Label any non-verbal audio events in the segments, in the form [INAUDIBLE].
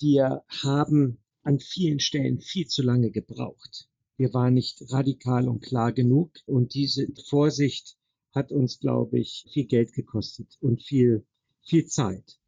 Wir haben an vielen Stellen viel zu lange gebraucht. Wir waren nicht radikal und klar genug und diese Vorsicht hat uns, glaube ich, viel Geld gekostet und viel, viel Zeit.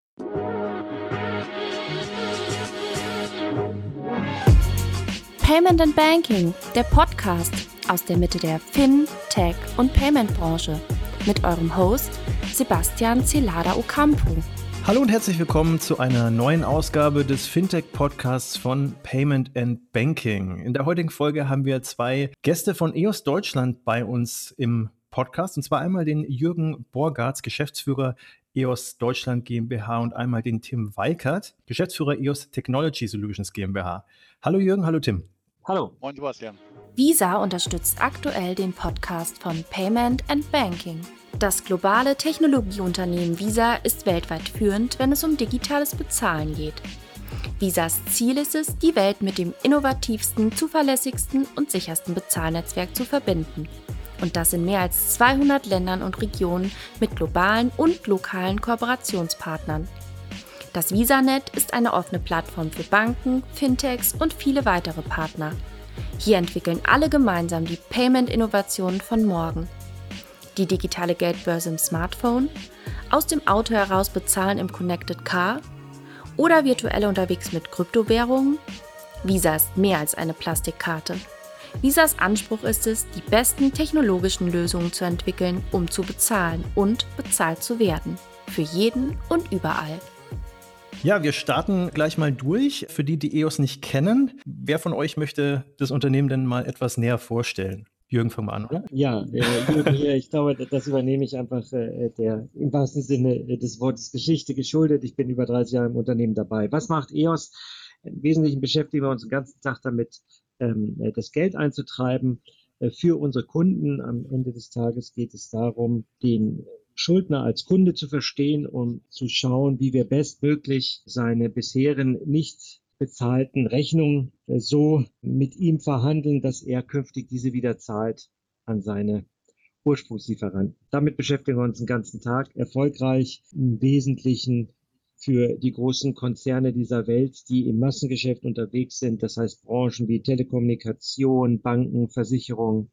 Payment and Banking, der Podcast aus der Mitte der Fin, Tech und Payment Branche mit eurem Host Sebastian Celada Ocampo. Hallo und herzlich willkommen zu einer neuen Ausgabe des Fintech-Podcasts von Payment and Banking. In der heutigen Folge haben wir zwei Gäste von EOS Deutschland bei uns im Podcast. Und zwar einmal den Jürgen Borgartz, Geschäftsführer EOS Deutschland GmbH und einmal den Tim Weikert, Geschäftsführer EOS Technology Solutions GmbH. Hallo Jürgen, hallo Tim. Hallo. Moin Sebastian. Visa unterstützt aktuell den Podcast von Payment and Banking. Das globale Technologieunternehmen Visa ist weltweit führend, wenn es um digitales Bezahlen geht. Visas Ziel ist es, die Welt mit dem innovativsten, zuverlässigsten und sichersten Bezahlnetzwerk zu verbinden. Und das in mehr als 200 Ländern und Regionen mit globalen und lokalen Kooperationspartnern. Das VisaNet ist eine offene Plattform für Banken, Fintechs und viele weitere Partner. Hier entwickeln alle gemeinsam die Payment-Innovationen von morgen die digitale Geldbörse im Smartphone, aus dem Auto heraus bezahlen im Connected Car oder virtuell unterwegs mit Kryptowährungen? Visa ist mehr als eine Plastikkarte. Visas Anspruch ist es, die besten technologischen Lösungen zu entwickeln, um zu bezahlen und bezahlt zu werden. Für jeden und überall. Ja, wir starten gleich mal durch. Für die, die EOS nicht kennen, wer von euch möchte das Unternehmen denn mal etwas näher vorstellen? Jürgen, fang mal an, oder? Ja, äh, Jürgen hier, ich glaube, das übernehme ich einfach äh, der im wahrsten Sinne äh, des Wortes Geschichte geschuldet. Ich bin über 30 Jahre im Unternehmen dabei. Was macht EOS? Im Wesentlichen beschäftigen wir uns den ganzen Tag damit, ähm, äh, das Geld einzutreiben äh, für unsere Kunden. Am Ende des Tages geht es darum, den Schuldner als Kunde zu verstehen und zu schauen, wie wir bestmöglich seine bisherigen nicht bezahlten Rechnung äh, so mit ihm verhandeln, dass er künftig diese wieder zahlt an seine Ursprungslieferanten. Damit beschäftigen wir uns den ganzen Tag erfolgreich im Wesentlichen für die großen Konzerne dieser Welt, die im Massengeschäft unterwegs sind, das heißt Branchen wie Telekommunikation, Banken, Versicherung,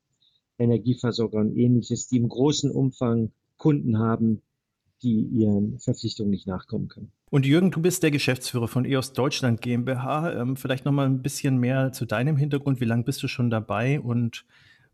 Energieversorger und ähnliches, die im großen Umfang Kunden haben, die ihren Verpflichtungen nicht nachkommen können. Und Jürgen, du bist der Geschäftsführer von EOS Deutschland GmbH. Ähm, vielleicht noch mal ein bisschen mehr zu deinem Hintergrund. Wie lange bist du schon dabei und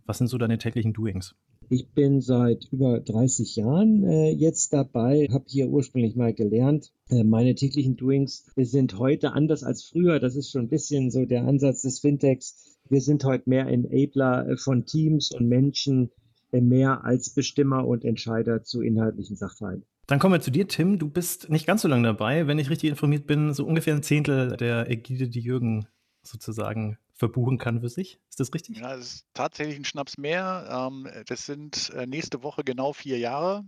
was sind so deine täglichen Doings? Ich bin seit über 30 Jahren äh, jetzt dabei, habe hier ursprünglich mal gelernt. Äh, meine täglichen Doings sind heute anders als früher. Das ist schon ein bisschen so der Ansatz des Fintechs. Wir sind heute mehr Enabler äh, von Teams und Menschen, mehr als Bestimmer und Entscheider zu inhaltlichen Sachverhalten. Dann kommen wir zu dir, Tim. Du bist nicht ganz so lange dabei. Wenn ich richtig informiert bin, so ungefähr ein Zehntel der Ägide, die Jürgen sozusagen verbuchen kann für sich. Ist das richtig? Ja, das ist tatsächlich ein Schnaps mehr. Ähm, das sind äh, nächste Woche genau vier Jahre.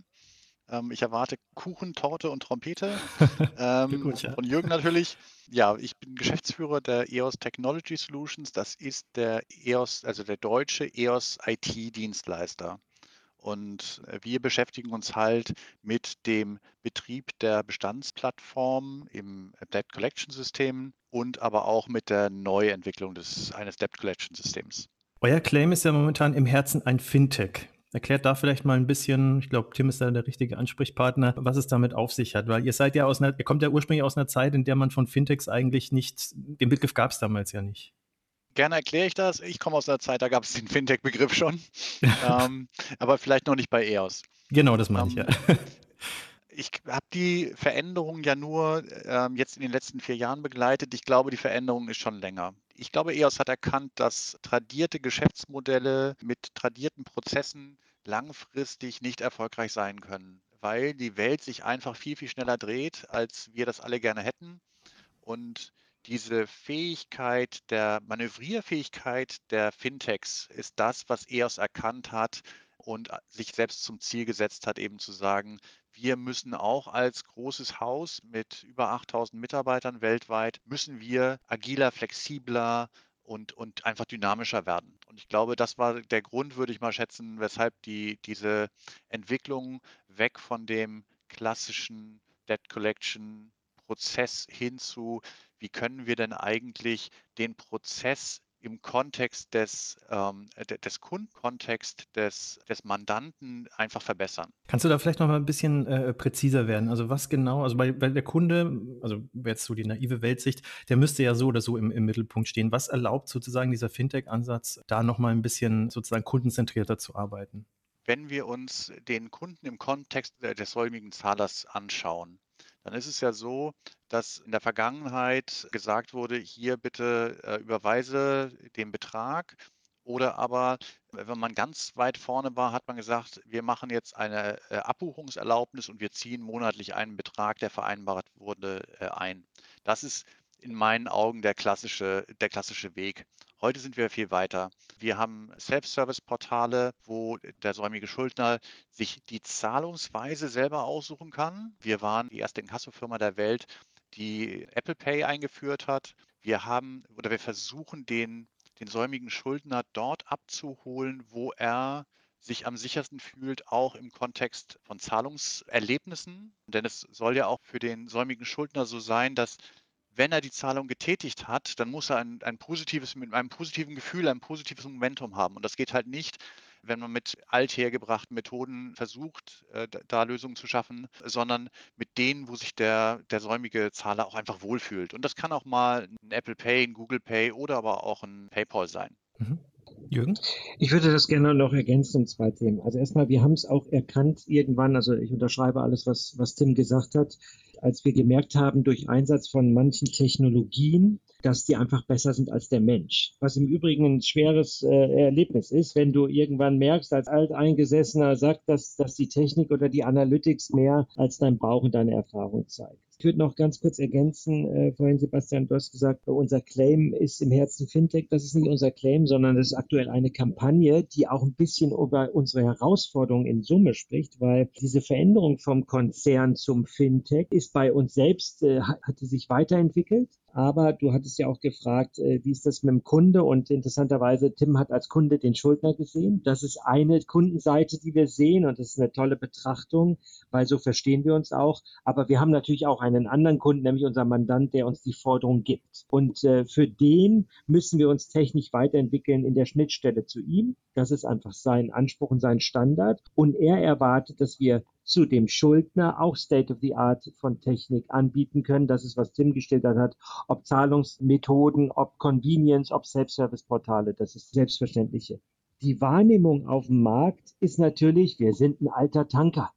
Ähm, ich erwarte Kuchen, Torte und Trompete. [LAUGHS] Ähm, gut, ja. Von Jürgen natürlich. Ja, ich bin Geschäftsführer der EOS Technology Solutions. Das ist der EOS, also der deutsche EOS IT-Dienstleister. Und äh, wir beschäftigen uns halt mit dem Betrieb der Bestandsplattform im Debt Collection System und aber auch mit der Neuentwicklung des, eines Debt Collection Systems. Euer Claim ist ja momentan im Herzen ein Fintech. Erklärt da vielleicht mal ein bisschen, ich glaube, Tim ist da der richtige Ansprechpartner, was es damit auf sich hat. Weil ihr seid ja aus einer, ihr kommt ja ursprünglich aus einer Zeit, in der man von Fintechs eigentlich nicht, den Begriff gab es damals ja nicht. Gerne erkläre ich das. Ich komme aus einer Zeit, da gab es den Fintech-Begriff schon, [LAUGHS] ähm, aber vielleicht noch nicht bei EOS. Genau, das meine ich ja. Ich habe die Veränderung ja nur ähm, jetzt in den letzten vier Jahren begleitet. Ich glaube, die Veränderung ist schon länger. Ich glaube, EOS hat erkannt, dass tradierte Geschäftsmodelle mit tradierten Prozessen langfristig nicht erfolgreich sein können, weil die Welt sich einfach viel, viel schneller dreht, als wir das alle gerne hätten. Und diese Fähigkeit der Manövrierfähigkeit der Fintechs ist das, was EOS erkannt hat und sich selbst zum Ziel gesetzt hat, eben zu sagen, wir müssen auch als großes Haus mit über 8000 Mitarbeitern weltweit, müssen wir agiler, flexibler und, und einfach dynamischer werden. Und ich glaube, das war der Grund, würde ich mal schätzen, weshalb die, diese Entwicklung weg von dem klassischen Debt Collection Prozess hin zu, wie können wir denn eigentlich den Prozess im Kontext des, ähm, des Kundenkontext des, des Mandanten einfach verbessern. Kannst du da vielleicht noch mal ein bisschen äh, präziser werden? Also was genau, also bei, bei der Kunde, also jetzt so die naive Weltsicht, der müsste ja so oder so im, im Mittelpunkt stehen. Was erlaubt sozusagen dieser Fintech-Ansatz, da noch mal ein bisschen sozusagen kundenzentrierter zu arbeiten? Wenn wir uns den Kunden im Kontext des säumigen Zahlers anschauen, dann ist es ja so, dass in der Vergangenheit gesagt wurde, hier bitte äh, überweise den Betrag. Oder aber, wenn man ganz weit vorne war, hat man gesagt, wir machen jetzt eine äh, Abbuchungserlaubnis und wir ziehen monatlich einen Betrag, der vereinbart wurde, äh, ein. Das ist in meinen Augen der klassische, der klassische Weg. Heute sind wir viel weiter. Wir haben Self-Service-Portale, wo der säumige Schuldner sich die Zahlungsweise selber aussuchen kann. Wir waren die erste Inkassofirma der Welt, die Apple Pay eingeführt hat. Wir haben oder wir versuchen den, den säumigen Schuldner dort abzuholen, wo er sich am sichersten fühlt, auch im Kontext von Zahlungserlebnissen. Denn es soll ja auch für den säumigen Schuldner so sein, dass wenn er die Zahlung getätigt hat, dann muss er ein, ein positives, mit einem positiven Gefühl, ein positives Momentum haben. Und das geht halt nicht, wenn man mit althergebrachten Methoden versucht, äh, da Lösungen zu schaffen, sondern mit denen, wo sich der, der säumige Zahler auch einfach wohlfühlt. Und das kann auch mal ein Apple Pay, ein Google Pay oder aber auch ein PayPal sein. Mhm. Jürgen? Ich würde das gerne noch ergänzen um zwei Themen. Also erstmal, wir haben es auch erkannt irgendwann, also ich unterschreibe alles, was, was Tim gesagt hat, als wir gemerkt haben, durch Einsatz von manchen Technologien, dass die einfach besser sind als der Mensch. Was im Übrigen ein schweres äh, Erlebnis ist, wenn du irgendwann merkst, als Alteingesessener sagt, dass, dass die Technik oder die Analytics mehr als dein Bauch und deine Erfahrung zeigt. Ich würde noch ganz kurz ergänzen, äh, vorhin Sebastian, du hast gesagt, unser Claim ist im Herzen Fintech. Das ist nicht unser Claim, sondern das ist aktuell eine Kampagne, die auch ein bisschen über unsere Herausforderungen in Summe spricht, weil diese Veränderung vom Konzern zum Fintech ist bei uns selbst, äh, hat die sich weiterentwickelt. Aber du hattest ja auch gefragt, äh, wie ist das mit dem Kunde? Und interessanterweise, Tim hat als Kunde den Schuldner gesehen. Das ist eine Kundenseite, die wir sehen und das ist eine tolle Betrachtung, weil so verstehen wir uns auch. Aber wir haben natürlich auch einen anderen Kunden, nämlich unser Mandant, der uns die Forderung gibt. Und äh, für den müssen wir uns technisch weiterentwickeln in der Schnittstelle zu ihm. Das ist einfach sein Anspruch und sein Standard. Und er erwartet, dass wir zu dem Schuldner auch State of the Art von Technik anbieten können. Das ist, was Tim gestellt hat. Ob Zahlungsmethoden, ob Convenience, ob Self-Service-Portale, das ist Selbstverständliche. Die Wahrnehmung auf dem Markt ist natürlich, wir sind ein alter Tanker.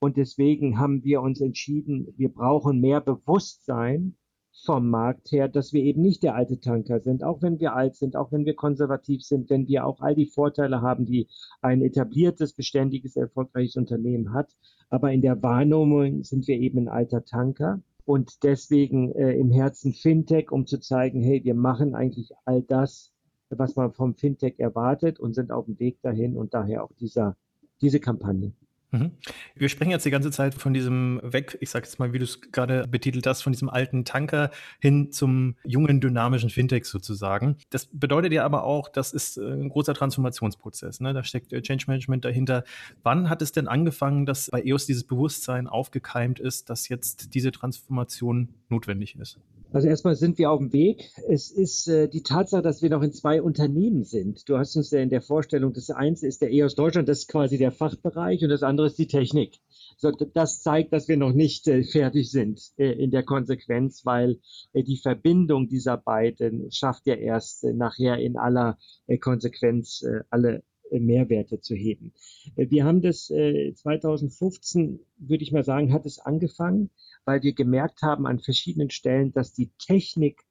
Und deswegen haben wir uns entschieden, wir brauchen mehr Bewusstsein vom Markt her, dass wir eben nicht der alte Tanker sind, auch wenn wir alt sind, auch wenn wir konservativ sind, wenn wir auch all die Vorteile haben, die ein etabliertes, beständiges, erfolgreiches Unternehmen hat. Aber in der Wahrnehmung sind wir eben ein alter Tanker und deswegen äh, im Herzen Fintech, um zu zeigen, hey, wir machen eigentlich all das, was man vom Fintech erwartet und sind auf dem Weg dahin und daher auch dieser, diese Kampagne. Mhm. Wir sprechen jetzt die ganze Zeit von diesem weg, ich sage jetzt mal, wie du es gerade betitelt hast, von diesem alten Tanker hin zum jungen, dynamischen Fintech sozusagen. Das bedeutet ja aber auch, das ist äh, ein großer Transformationsprozess. Ne? Da steckt äh, Change Management dahinter. Wann hat es denn angefangen, dass bei EOS dieses Bewusstsein aufgekeimt ist, dass jetzt diese Transformation notwendig ist? Also erstmal sind wir auf dem Weg. Es ist äh, die Tatsache, dass wir noch in zwei Unternehmen sind. Du hast uns ja in der Vorstellung, das eine ist der EOS Deutschland, das ist quasi der Fachbereich und das andere ist die Technik. So, das zeigt, dass wir noch nicht äh, fertig sind äh, in der Konsequenz, weil äh, die Verbindung dieser beiden schafft ja erst äh, nachher in aller äh, Konsequenz alle Mehrwerte zu heben. Wir haben das 2015, würde ich mal sagen, hat es angefangen weil wir gemerkt haben an verschiedenen Stellen, dass die Technik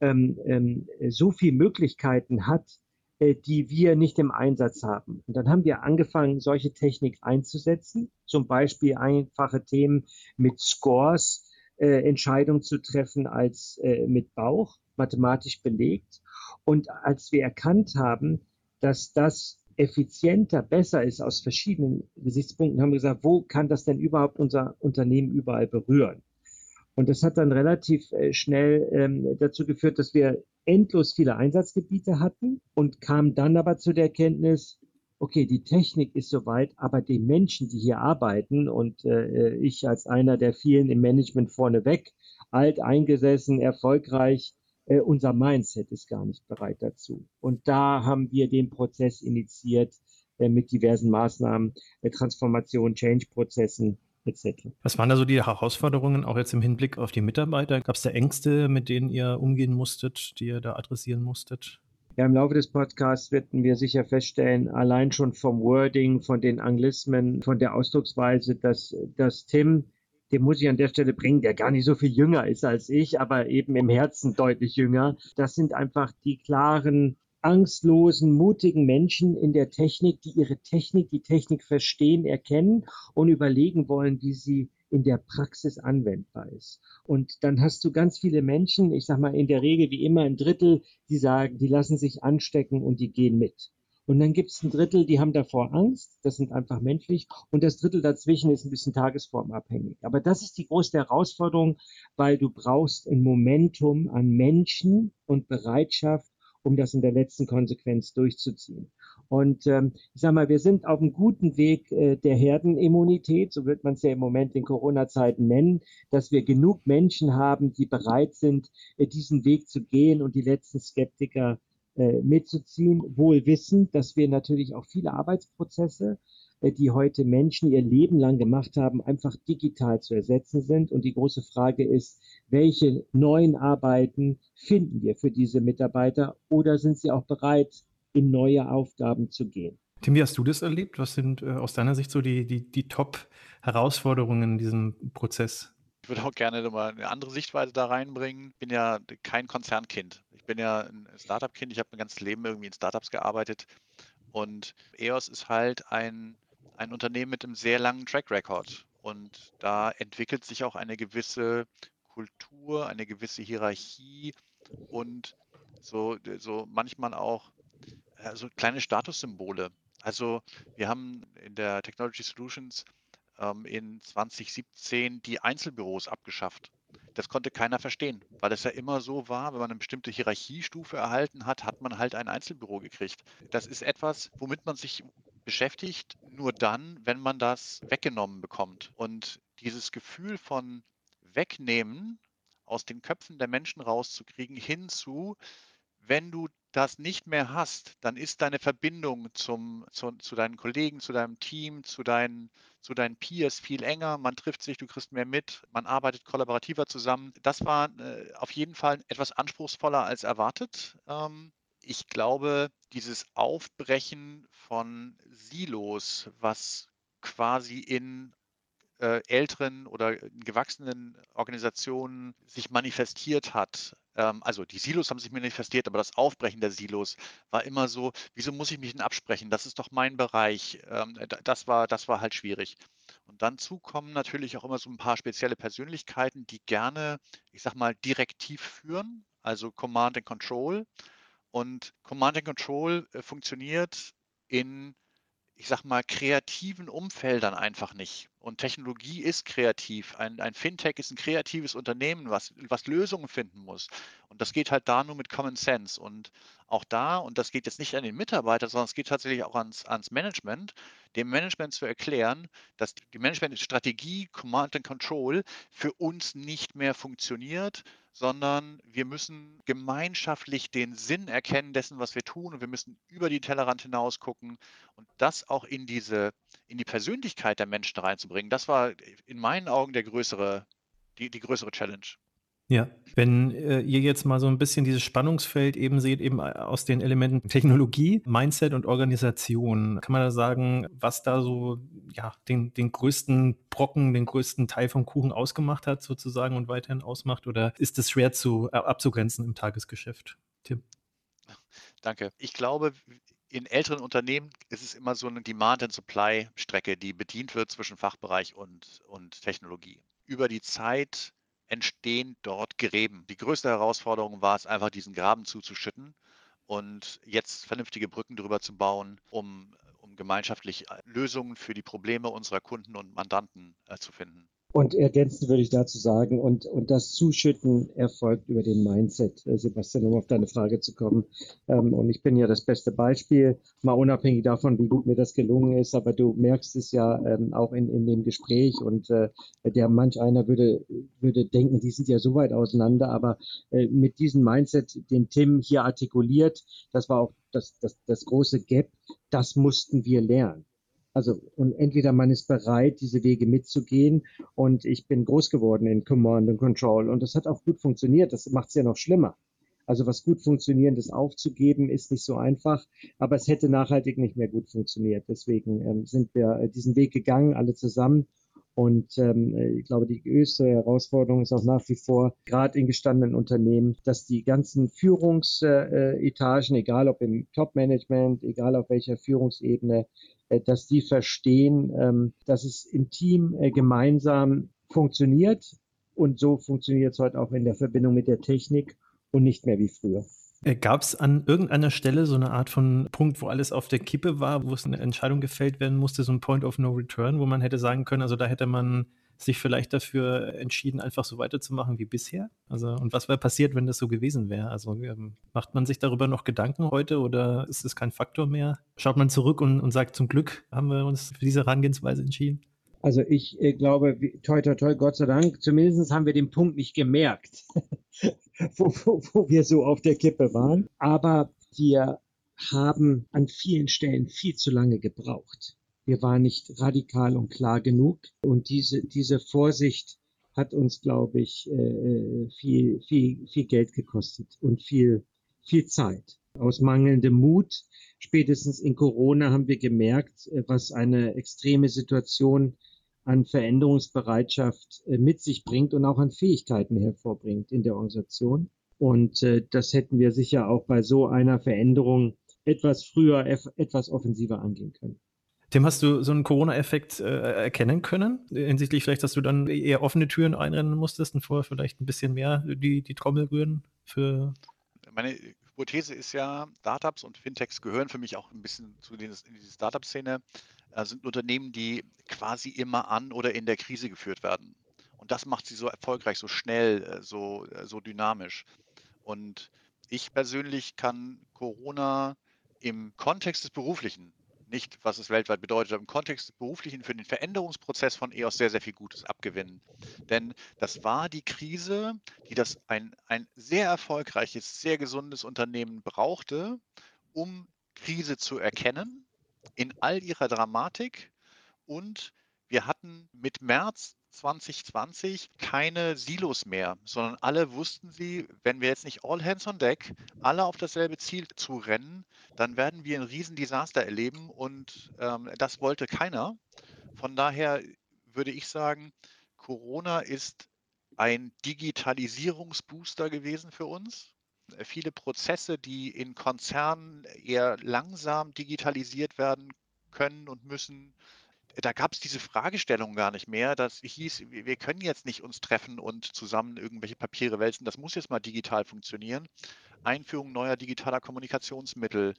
ähm, ähm, so viele Möglichkeiten hat, äh, die wir nicht im Einsatz haben. Und dann haben wir angefangen, solche Technik einzusetzen, zum Beispiel einfache Themen mit Scores, äh, Entscheidungen zu treffen als äh, mit Bauch, mathematisch belegt. Und als wir erkannt haben, dass das effizienter, besser ist aus verschiedenen Gesichtspunkten, haben wir gesagt, wo kann das denn überhaupt unser Unternehmen überall berühren? Und das hat dann relativ äh, schnell ähm, dazu geführt, dass wir endlos viele Einsatzgebiete hatten und kamen dann aber zu der Erkenntnis, okay, die Technik ist soweit, aber die Menschen, die hier arbeiten und äh, ich als einer der vielen im Management vorneweg, alt eingesessen, erfolgreich. Äh, unser Mindset ist gar nicht bereit dazu. Und da haben wir den Prozess initiiert äh, mit diversen Maßnahmen, äh, Transformation, Change-Prozessen, etc. Was waren da so die Herausforderungen, auch jetzt im Hinblick auf die Mitarbeiter? Gab es da Ängste, mit denen ihr umgehen musstet, die ihr da adressieren musstet? Ja, im Laufe des Podcasts werden wir sicher feststellen, allein schon vom Wording, von den Anglismen, von der Ausdrucksweise, dass, dass Tim, den muss ich an der Stelle bringen, der gar nicht so viel jünger ist als ich, aber eben im Herzen deutlich jünger. Das sind einfach die klaren, angstlosen, mutigen Menschen in der Technik, die ihre Technik, die Technik verstehen, erkennen und überlegen wollen, wie sie in der Praxis anwendbar ist. Und dann hast du ganz viele Menschen, ich sag mal in der Regel wie immer ein Drittel, die sagen, die lassen sich anstecken und die gehen mit. Und dann gibt es ein Drittel, die haben davor Angst, das sind einfach menschlich. Und das Drittel dazwischen ist ein bisschen tagesformabhängig. Aber das ist die große Herausforderung, weil du brauchst ein Momentum an Menschen und Bereitschaft, um das in der letzten Konsequenz durchzuziehen. Und ähm, ich sage mal, wir sind auf einem guten Weg äh, der Herdenimmunität, so wird man es ja im Moment in Corona-Zeiten nennen, dass wir genug Menschen haben, die bereit sind, äh, diesen Weg zu gehen und die letzten Skeptiker mitzuziehen, wohl wissend, dass wir natürlich auch viele Arbeitsprozesse, äh, die heute Menschen ihr Leben lang gemacht haben, einfach digital zu ersetzen sind. Und die große Frage ist, welche neuen Arbeiten finden wir für diese Mitarbeiter oder sind sie auch bereit, in neue Aufgaben zu gehen. Tim, wie hast du das erlebt? Was sind äh, aus deiner Sicht so die, die, die Top-Herausforderungen in diesem Prozess? Ich würde auch gerne nochmal eine andere Sichtweise da reinbringen. Ich bin ja kein Konzernkind. Ich bin ja ein Startup-Kind. Ich habe mein ganzes Leben irgendwie in Startups gearbeitet. Und EOS ist halt ein, ein Unternehmen mit einem sehr langen Track Record. Und da entwickelt sich auch eine gewisse Kultur, eine gewisse Hierarchie und so, so manchmal auch also kleine Statussymbole. Also wir haben in der Technology Solutions ähm, in 2017 die Einzelbüros abgeschafft. Das konnte keiner verstehen, weil es ja immer so war, wenn man eine bestimmte Hierarchiestufe erhalten hat, hat man halt ein Einzelbüro gekriegt. Das ist etwas, womit man sich beschäftigt, nur dann, wenn man das weggenommen bekommt. Und dieses Gefühl von wegnehmen, aus den Köpfen der Menschen rauszukriegen, hinzu, wenn du das nicht mehr hast, dann ist deine Verbindung zum, zu, zu, deinen Kollegen, zu deinem Team, zu deinen, zu deinen Peers viel enger. Man trifft sich, du kriegst mehr mit, man arbeitet kollaborativer zusammen. Das war äh, auf jeden Fall etwas anspruchsvoller als erwartet. Ähm, ich glaube, dieses Aufbrechen von Silos, was quasi in äh, älteren oder gewachsenen Organisationen sich manifestiert hat, ähm, also die Silos haben sich manifestiert, aber das Aufbrechen der Silos war immer so, wieso muss ich mich denn absprechen? Das ist doch mein Bereich. Ähm, das, war, das war halt schwierig. Und dann zukommen natürlich auch immer so ein paar spezielle Persönlichkeiten, die gerne, ich sag mal, direktiv führen, also Command and Control. Und Command and Control äh, funktioniert in ich sag mal, kreativen Umfeldern einfach nicht. Und Technologie ist kreativ. Ein, ein Fintech ist ein kreatives Unternehmen, was, was Lösungen finden muss. Und das geht halt da nur mit Common Sense. Und auch da, und das geht jetzt nicht an den Mitarbeiter, sondern es geht tatsächlich auch ans, ans Management, dem Management zu erklären, dass die Management-Strategie, Command and Control für uns nicht mehr funktioniert, sondern wir müssen gemeinschaftlich den Sinn erkennen dessen, was wir tun und wir müssen über die Tellerrand hinaus gucken und das auch in diese, in die Persönlichkeit der Menschen reinzubringen. Das war in meinen Augen der größere, die, die größere Challenge. Ja, wenn äh, ihr jetzt mal so ein bisschen dieses Spannungsfeld eben seht, eben äh, aus den Elementen Technologie, Mindset und Organisation, kann man da sagen, was da so ja, den, den größten Brocken, den größten Teil vom Kuchen ausgemacht hat sozusagen und weiterhin ausmacht? Oder ist es schwer zu äh, abzugrenzen im Tagesgeschäft? Tim? Danke. Ich glaube, in älteren Unternehmen ist es immer so eine Demand-and-Supply-Strecke, die bedient wird zwischen Fachbereich und, und Technologie. Über die Zeit entstehen dort Gräben. Die größte Herausforderung war es einfach, diesen Graben zuzuschütten und jetzt vernünftige Brücken drüber zu bauen, um, um gemeinschaftlich äh, Lösungen für die Probleme unserer Kunden und Mandanten äh, zu finden. Und ergänzend würde ich dazu sagen, und, und das Zuschütten erfolgt über den Mindset, äh, Sebastian, um auf deine Frage zu kommen. Ähm, und ich bin ja das beste Beispiel, mal unabhängig davon, wie gut mir das gelungen ist, aber du merkst es ja ähm, auch in, in dem Gespräch und äh, der manch einer würde, würde denken, die sind ja so weit auseinander, aber äh, mit diesem Mindset, den Tim hier artikuliert, das war auch das, das, das große Gap, das mussten wir lernen. Also, und entweder man ist bereit, diese Wege mitzugehen. Und ich bin groß geworden in Command and Control. Und das hat auch gut funktioniert. Das macht es ja noch schlimmer. Also was gut funktionierendes aufzugeben, ist nicht so einfach, aber es hätte nachhaltig nicht mehr gut funktioniert. Deswegen ähm, sind wir äh, diesen Weg gegangen, alle zusammen. Und ähm, ich glaube, die größte Herausforderung ist auch nach wie vor, gerade in gestandenen Unternehmen, dass die ganzen Führungsetagen, egal ob im Top-Management, egal auf welcher Führungsebene, äh, dass die verstehen, ähm, dass es im Team äh, gemeinsam funktioniert. Und so funktioniert es heute auch in der Verbindung mit der Technik und nicht mehr wie früher. Äh, Gab es an irgendeiner Stelle so eine Art von Punkt, wo alles auf der Kippe war, wo es eine Entscheidung gefällt werden musste, so ein Point of No Return, wo man hätte sagen können, also da hätte man sich vielleicht dafür entschieden, einfach so weiterzumachen wie bisher? Also, und was wäre passiert, wenn das so gewesen wäre? Also, ähm, macht man sich darüber noch Gedanken heute oder ist es kein Faktor mehr? Schaut man zurück und, und sagt, zum Glück haben wir uns für diese Herangehensweise entschieden? Also ich äh, glaube, toi, toi, toi, Gott sei Dank, zumindest haben wir den Punkt nicht gemerkt, [LAUGHS] [LAUGHS] wo, wo, wo wir so auf der Kippe waren. Aber wir haben an vielen Stellen viel zu lange gebraucht. Wir waren nicht radikal und klar genug. Und diese, diese Vorsicht hat uns, glaube ich, äh, viel, viel, viel Geld gekostet und viel, viel Zeit. Aus mangelndem Mut, spätestens in Corona haben wir gemerkt, äh, was eine extreme Situation an Veränderungsbereitschaft äh, mit sich bringt und auch an Fähigkeiten hervorbringt in der Organisation. Und das hätten wir sicher auch bei so einer Veränderung etwas früher, etwas offensiver angehen können. Tim, hast du so einen Corona-Effekt äh, erkennen können? Hinsichtlich vielleicht, dass du dann eher offene Türen einrennen musstest und vorher vielleicht ein bisschen mehr die, die Trommel rühren für. Meine Hypothese ist ja, Startups und Fintechs gehören für mich auch ein bisschen zu den, in diese Startup-Szene, äh, sind Unternehmen, die quasi immer an oder in der Krise geführt werden. Und das macht sie so erfolgreich, so schnell, äh, so, äh, so dynamisch. Und ich persönlich kann Corona im Kontext des Beruflichen nicht, was es weltweit bedeutet, aber im Kontext des Beruflichen für den Veränderungsprozess von EOS sehr, sehr viel Gutes abgewinnen. Denn das war die Krise, die das ein, ein sehr erfolgreiches, sehr gesundes Unternehmen brauchte, um Krise zu erkennen in all ihrer Dramatik. Und wir hatten mit März 2020 keine Silos mehr, sondern alle wussten sie, wenn wir jetzt nicht all hands on deck, alle auf dasselbe Ziel zu rennen, dann werden wir ein Riesendesaster erleben und ähm, das wollte keiner. Von daher würde ich sagen, Corona ist ein Digitalisierungsbooster gewesen für uns. Viele Prozesse, die in Konzernen eher langsam digitalisiert werden können und müssen, da gab es diese Fragestellung gar nicht mehr. Das hieß, wir können jetzt nicht uns treffen und zusammen irgendwelche Papiere wälzen. Das muss jetzt mal digital funktionieren. Einführung neuer digitaler Kommunikationsmittel.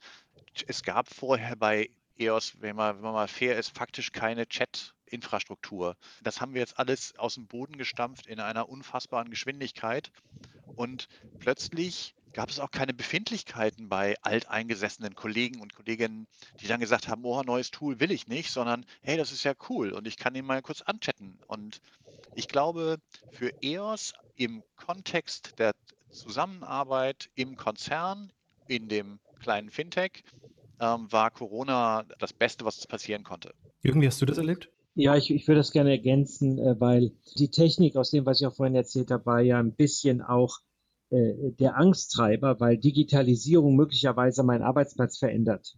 Es gab vorher bei EOS, wenn man, wenn man mal fair ist, faktisch keine Chat-Infrastruktur. Das haben wir jetzt alles aus dem Boden gestampft in einer unfassbaren Geschwindigkeit. Und plötzlich gab es auch keine Befindlichkeiten bei alteingesessenen Kollegen und Kolleginnen, die dann gesagt haben, oh, neues Tool will ich nicht, sondern hey, das ist ja cool und ich kann ihn mal kurz anchatten. Und ich glaube, für EOS im Kontext der Zusammenarbeit im Konzern, in dem kleinen Fintech, ähm, war Corona das Beste, was passieren konnte. Jürgen, wie hast du das erlebt? Ja, ich, ich würde das gerne ergänzen, äh, weil die Technik aus dem, was ich auch vorhin erzählt habe, war ja ein bisschen auch der Angsttreiber, weil Digitalisierung möglicherweise meinen Arbeitsplatz verändert.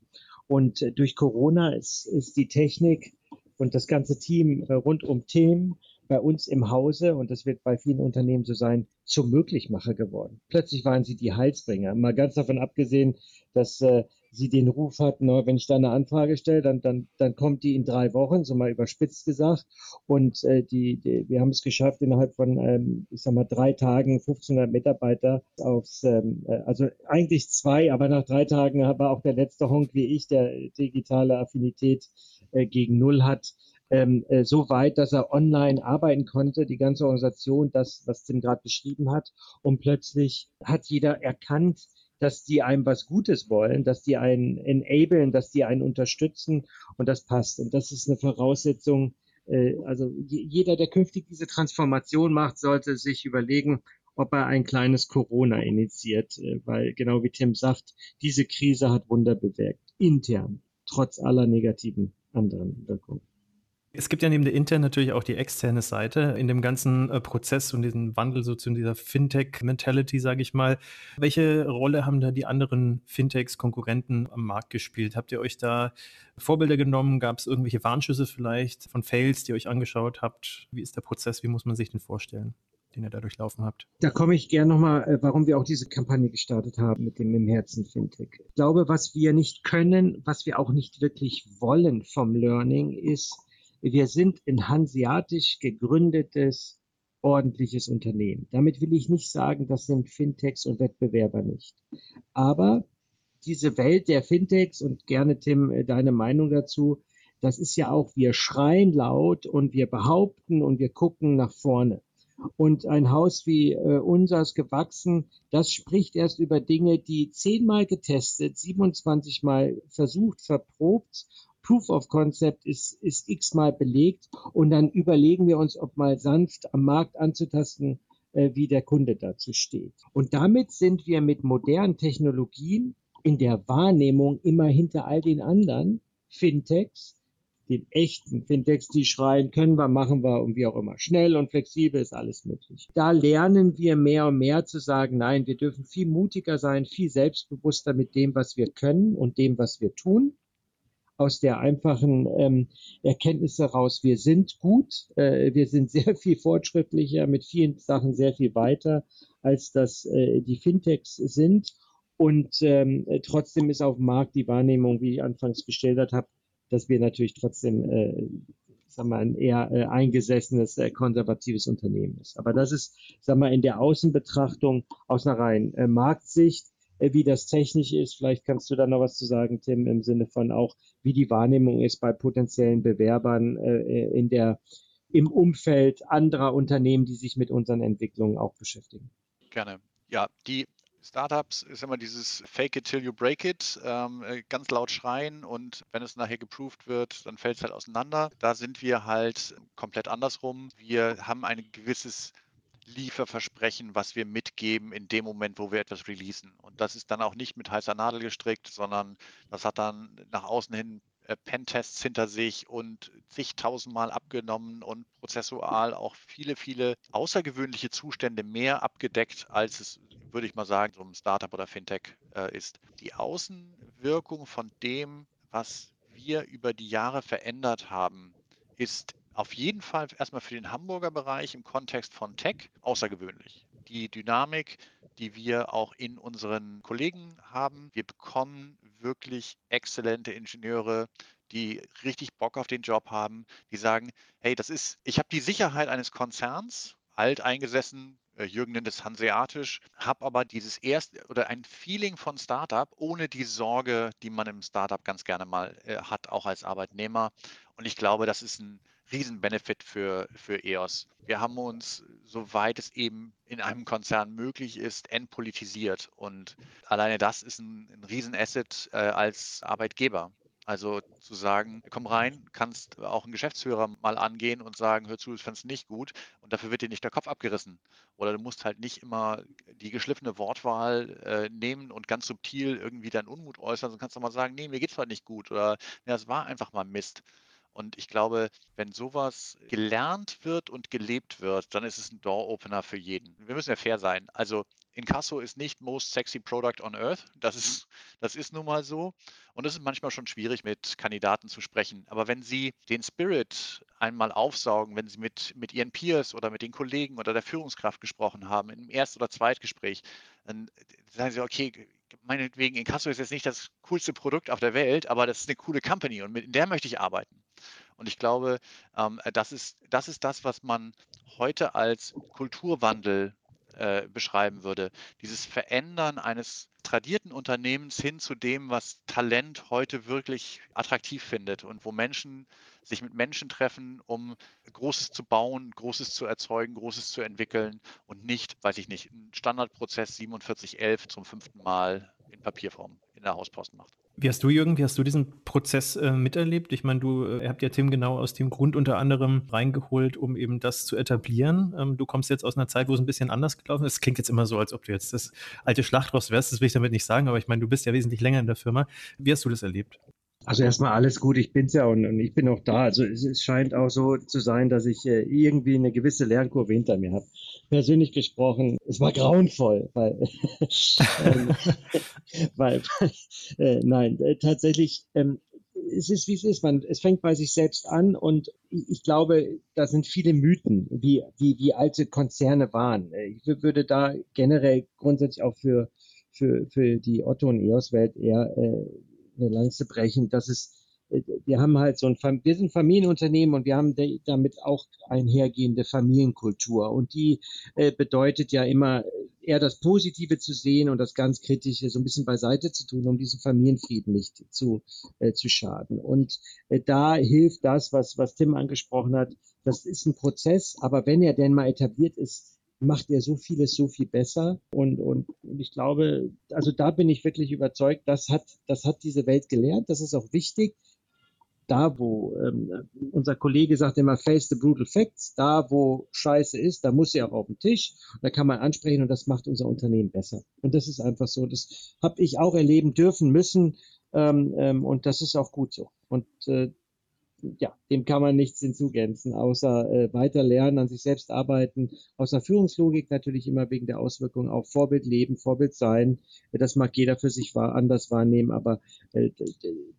Und äh, durch Corona ist, ist die Technik und das ganze Team äh, rund um Themen bei uns im Hause, und das wird bei vielen Unternehmen so sein, zum Möglichmacher geworden. Plötzlich waren sie die Heilsbringer. Mal ganz davon abgesehen, dass äh, sie den Ruf hatten, na, wenn ich da eine Anfrage stelle, dann, dann, dann kommt die in drei Wochen, so mal überspitzt gesagt. Und äh, die, die, wir haben es geschafft, innerhalb von, ähm, ich sag mal, drei Tagen 1500 Mitarbeiter aufs, ähm, äh, also eigentlich zwei, aber nach drei Tagen war auch der letzte Honk wie ich, der digitale Affinität äh, gegen Null hat, ähm, äh, so weit, dass er online arbeiten konnte, die ganze Organisation, das, was Tim gerade beschrieben hat. Und plötzlich hat jeder erkannt, dass die einem was Gutes wollen, dass die einen enablen, dass die einen unterstützen und das passt. Und das ist eine Voraussetzung. Äh, also jeder, der künftig diese Transformation macht, sollte sich überlegen, ob er ein kleines Corona initiiert, äh, weil genau wie Tim sagt, diese Krise hat Wunder bewirkt, intern, trotz aller negativen anderen Wirkungen. Es gibt ja neben der internen natürlich auch die externe Seite in dem ganzen äh, Prozess und diesem Wandel so zu dieser Fintech-Mentality, sage ich mal. Welche Rolle haben da die anderen Fintechs, Konkurrenten am Markt gespielt? Habt ihr euch da Vorbilder genommen? Gab es irgendwelche Warnschüsse vielleicht von Fails, die ihr euch angeschaut habt? Wie ist der Prozess? Wie muss man sich den vorstellen? den ihr da durchlaufen habt. Da komme ich gerne nochmal, äh, warum wir auch diese Kampagne gestartet haben mit dem im Herzen Fintech. Ich glaube, was wir nicht können, was wir auch nicht wirklich wollen vom Learning, ist wir sind ein hanseatisch gegründetes, ordentliches Unternehmen. Damit will ich nicht sagen, das sind Fintechs und Wettbewerber nicht. Aber diese Welt der Fintechs und gerne Tim äh, deine Meinung dazu, das ist ja auch, wir schreien laut und wir behaupten und wir gucken nach vorne. Und ein Haus wie äh, unseres gewachsen, das spricht erst über Dinge, die zehnmal getestet, 27 Mal versucht, verprobt Proof of Concept ist, ist x-mal belegt und dann überlegen wir uns, ob mal sanft am Markt anzutasten, äh, wie der Kunde dazu steht. Und damit sind wir mit modernen Technologien in der Wahrnehmung immer hinter all den anderen Fintechs, den echten Fintechs, die schreien, können wir, machen wir und wie auch immer. Schnell und flexibel ist alles möglich. Da lernen wir mehr und mehr zu sagen, nein, wir dürfen viel mutiger sein, viel selbstbewusster mit dem, was wir können und dem, was wir tun aus der einfachen ähm, Erkenntnis heraus, wir sind gut, äh, wir sind [LAUGHS] sehr viel fortschrittlicher, mit vielen Sachen sehr viel weiter, als das äh, die Fintechs sind. Und ähm, trotzdem ist auf dem Markt die Wahrnehmung, wie ich anfangs gestellt habe, dass wir natürlich trotzdem äh, sagen wir, ein eher äh, eingesessenes, äh, konservatives Unternehmen ist. Aber das ist, sagen wir, in der Außenbetrachtung aus einer reinen äh, Marktsicht wie das technisch ist. Vielleicht kannst du da noch was zu sagen, Tim, im Sinne von auch, wie die Wahrnehmung ist bei potenziellen Bewerbern äh, in der, im Umfeld anderer Unternehmen, die sich mit unseren Entwicklungen auch beschäftigen. Gerne. Ja, die Startups ist immer dieses Fake it till you break it, ähm, äh, ganz laut schreien und wenn es nachher geproved wird, dann fällt es halt auseinander. Da sind wir halt komplett andersrum. Wir haben ein gewisses Lieferversprechen, was wir mitgeben in dem Moment, wo wir etwas releasen. Und das ist dann auch nicht mit heißer Nadel gestrickt, sondern das hat dann nach außen hin äh, Pentests hinter sich und zigtausendmal abgenommen und prozessual auch viele, viele außergewöhnliche Zustände mehr abgedeckt, als es, würde ich mal sagen, so ein Startup oder Fintech äh, ist. Die Außenwirkung von dem, was wir über die Jahre verändert haben, ist auf jeden Fall erstmal für den Hamburger Bereich im Kontext von Tech außergewöhnlich. Die Dynamik, die wir auch in unseren Kollegen haben. Wir bekommen wirklich exzellente Ingenieure, die richtig Bock auf den Job haben, die sagen, hey, das ist, ich habe die Sicherheit eines Konzerns, alt eingesessen, äh, Jürgen nennt es hanseatisch, habe aber dieses erste oder ein Feeling von Startup ohne die Sorge, die man im Startup ganz gerne mal äh, hat, auch als Arbeitnehmer. Und ich glaube, das ist ein Riesenbenefit für, für EOS. Wir haben uns, soweit es eben in einem Konzern möglich ist, entpolitisiert. Und alleine das ist ein, ein Riesenasset äh, als Arbeitgeber. Also zu sagen, komm rein, kannst auch einen Geschäftsführer mal angehen und sagen, hör zu, ich es nicht gut und dafür wird dir nicht der Kopf abgerissen. Oder du musst halt nicht immer die geschliffene Wortwahl äh, nehmen und ganz subtil irgendwie deinen Unmut äußern, sondern kannst auch mal sagen, nee, mir geht es halt nicht gut oder ja, es war einfach mal Mist. Und ich glaube, wenn sowas gelernt wird und gelebt wird, dann ist es ein Door-Opener für jeden. Wir müssen ja fair sein. Also Inkasso ist nicht most sexy product on earth. Das ist, das ist nun mal so. Und es ist manchmal schon schwierig, mit Kandidaten zu sprechen. Aber wenn Sie den Spirit einmal aufsaugen, wenn Sie mit, mit Ihren Peers oder mit den Kollegen oder der Führungskraft gesprochen haben, im Erst- oder Zweitgespräch, dann sagen Sie, okay, meinetwegen, Inkasso ist jetzt nicht das coolste Produkt auf der Welt, aber das ist eine coole Company und mit der möchte ich arbeiten. Und ich glaube, ähm, das, ist, das ist das, was man heute als Kulturwandel äh, beschreiben würde. Dieses Verändern eines tradierten Unternehmens hin zu dem, was Talent heute wirklich attraktiv findet und wo Menschen sich mit Menschen treffen, um Großes zu bauen, Großes zu erzeugen, Großes zu entwickeln und nicht, weiß ich nicht, einen Standardprozess 4711 zum fünften Mal in Papierform in der Hauspost macht. Wie hast du, Jürgen, wie hast du diesen Prozess äh, miterlebt? Ich meine, du äh, habt ja Tim genau aus dem Grund unter anderem reingeholt, um eben das zu etablieren. Ähm, du kommst jetzt aus einer Zeit, wo es ein bisschen anders gelaufen ist. Es klingt jetzt immer so, als ob du jetzt das alte Schlachtross wärst. Das will ich damit nicht sagen, aber ich meine, du bist ja wesentlich länger in der Firma. Wie hast du das erlebt? Also erstmal alles gut, ich bin's ja und, und ich bin auch da. Also es, es, scheint auch so zu sein, dass ich äh, irgendwie eine gewisse Lernkurve hinter mir habe. Persönlich gesprochen, es war grauenvoll, weil, [LAUGHS] ähm, weil, äh, nein, äh, tatsächlich, ähm, es ist wie es ist. Man, es fängt bei sich selbst an und ich, glaube, da sind viele Mythen, wie, wie, wie alte Konzerne waren. Ich würde da generell grundsätzlich auch für für, für die Otto und EOS Welt eher äh, eine Lanze brechen, dass es, äh, wir haben halt so ein, wir sind Familienunternehmen und wir haben damit auch einhergehende Familienkultur und die äh, bedeutet ja immer eher das Positive zu sehen und das ganz Kritische so ein bisschen beiseite zu tun, um diesen Familienfrieden nicht zu, äh, zu schaden. Und äh, da hilft das, was, was Tim angesprochen hat, das ist ein Prozess, aber wenn er denn mal etabliert ist, macht er so vieles so viel besser. Und, und, und ich glaube, also da bin ich wirklich überzeugt, das hat, das hat diese Welt gelernt. Das ist auch wichtig. Da, wo ähm, unser Kollege sagt immer, face the brutal facts, da, wo Scheiße ist, da muss sie auch auf den Tisch. Da kann man ansprechen und das macht unser Unternehmen besser. Und das ist einfach so. Das habe ich auch erleben dürfen müssen. Ähm, ähm, und das ist auch gut so. Und äh, ja, dem kann man nichts hinzugänzen, außer äh, weiter lernen, an sich selbst arbeiten, aus der Führungslogik natürlich immer wegen der Auswirkungen auch Vorbild leben, Vorbild sein. Das mag jeder für sich wahr, anders wahrnehmen, aber äh,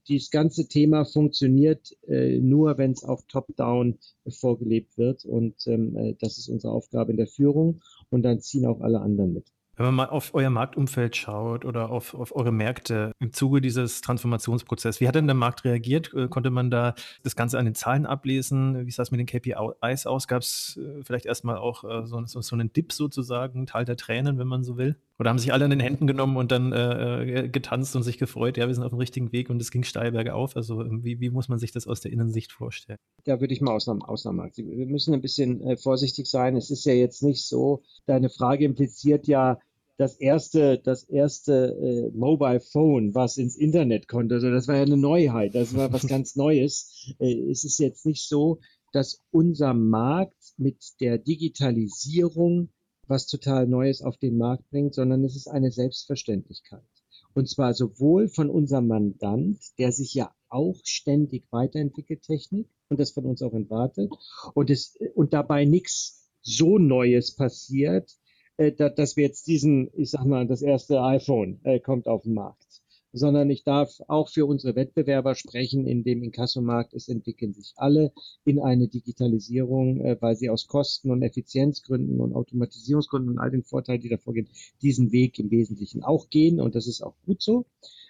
dieses ganze Thema funktioniert äh, nur, wenn es auch top-down vorgelebt wird und ähm, äh, das ist unsere Aufgabe in der Führung und dann ziehen auch alle anderen mit. Wenn man mal auf euer Marktumfeld schaut oder auf, auf eure Märkte im Zuge dieses Transformationsprozesses, wie hat denn der Markt reagiert? Äh, konnte man da das Ganze an den Zahlen ablesen? Wie sah es mit den KPIs aus? Gab es äh, vielleicht erstmal auch äh, so, so, so, einen Dip sozusagen, Teil der Tränen, wenn man so will? Oder haben sich alle an den Händen genommen und dann äh, getanzt und sich gefreut, ja, wir sind auf dem richtigen Weg und es ging steil bergauf? Also wie, wie muss man sich das aus der Innensicht vorstellen? Da würde ich mal Ausnahmen, Ausnahmen Wir müssen ein bisschen vorsichtig sein. Es ist ja jetzt nicht so, deine Frage impliziert ja, das erste, das erste äh, Mobile Phone, was ins Internet konnte. Also das war ja eine Neuheit, das war was ganz [LAUGHS] Neues. Äh, es ist jetzt nicht so, dass unser Markt mit der Digitalisierung was total Neues auf den Markt bringt, sondern es ist eine Selbstverständlichkeit. Und zwar sowohl von unserem Mandant, der sich ja auch ständig weiterentwickelt, Technik, und das von uns auch erwartet, und, es, und dabei nichts so Neues passiert, dass wir jetzt diesen, ich sag mal, das erste iPhone äh, kommt auf den Markt, sondern ich darf auch für unsere Wettbewerber sprechen, in dem Inkassomarkt, es entwickeln sich alle in eine Digitalisierung, äh, weil sie aus Kosten- und Effizienzgründen und Automatisierungsgründen und all den Vorteilen, die davor gehen, diesen Weg im Wesentlichen auch gehen und das ist auch gut so,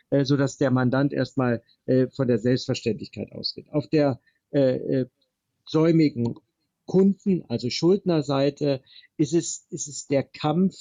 äh, so dass der Mandant erstmal äh, von der Selbstverständlichkeit ausgeht. Auf der äh, äh, säumigen Kunden, also Schuldnerseite, ist es, ist es der Kampf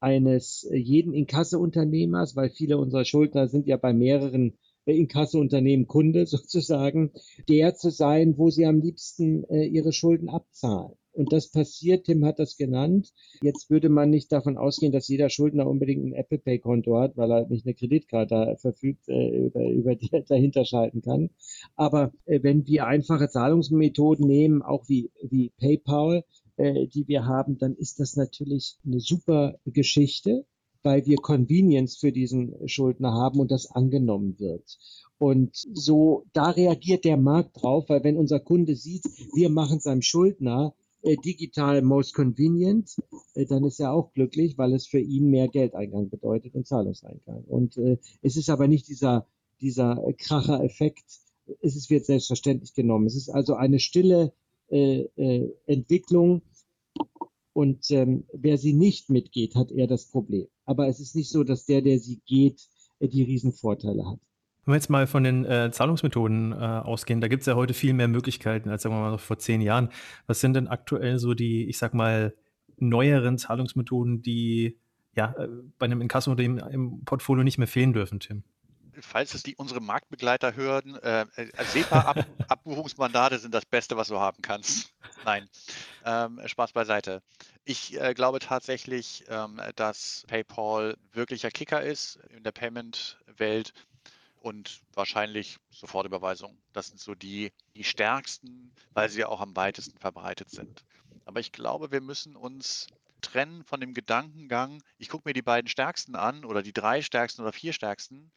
eines äh, jeden Inkasseunternehmers, weil viele unserer Schuldner sind ja bei mehreren äh, Inkasseunternehmen Kunde [LAUGHS] sozusagen, der zu sein, wo sie am liebsten äh, ihre Schulden abzahlen. Und das passiert, Tim hat das genannt. Jetzt würde man nicht davon ausgehen, dass jeder Schuldner unbedingt ein Apple Pay Konto hat, weil er nicht eine Kreditkarte verfügt, äh, über, über die er [LAUGHS] dahinter schalten kann. Aber äh, wenn wir einfache Zahlungsmethoden nehmen, auch wie, wie PayPal, äh, die wir haben, dann ist das natürlich eine super Geschichte, weil wir Convenience für diesen Schuldner haben und das angenommen wird. Und so, da reagiert der Markt drauf, weil wenn unser Kunde sieht, wir machen seinem Schuldner digital most convenient, äh, dann ist er auch glücklich, weil es für ihn mehr Geldeingang bedeutet und Zahlungseingang. Und äh, es ist aber nicht dieser, dieser Kracher-Effekt, es wird selbstverständlich genommen. Es ist also eine stille äh, äh, Entwicklung und ähm, wer sie nicht mitgeht, hat eher das Problem. Aber es ist nicht so, dass der, der sie geht, äh, die Riesenvorteile hat. Wenn wir jetzt mal von den äh, Zahlungsmethoden äh, ausgehen, da gibt es ja heute viel mehr Möglichkeiten als sagen wir mal noch vor zehn Jahren. Was sind denn aktuell so die, ich sag mal, neueren Zahlungsmethoden, die ja äh, bei einem Inkasso im, im Portfolio nicht mehr fehlen dürfen, Tim? falls es die unsere Marktbegleiter hören, äh, äh SEPA-Abbuchungsmandate [LAUGHS] sind das Beste, was du haben kannst. Nein, ähm, Spaß beiseite. Ich äh, glaube tatsächlich, ähm, dass PayPal wirklicher Kicker ist in der Payment-Welt und wahrscheinlich Sofortüberweisung. Das sind so die, die stärksten, weil sie ja auch am weitesten verbreitet sind. Aber ich glaube, wir müssen uns trennen von dem Gedankengang, ich gucke mir die beiden stärksten an oder die drei stärksten oder vier stärksten,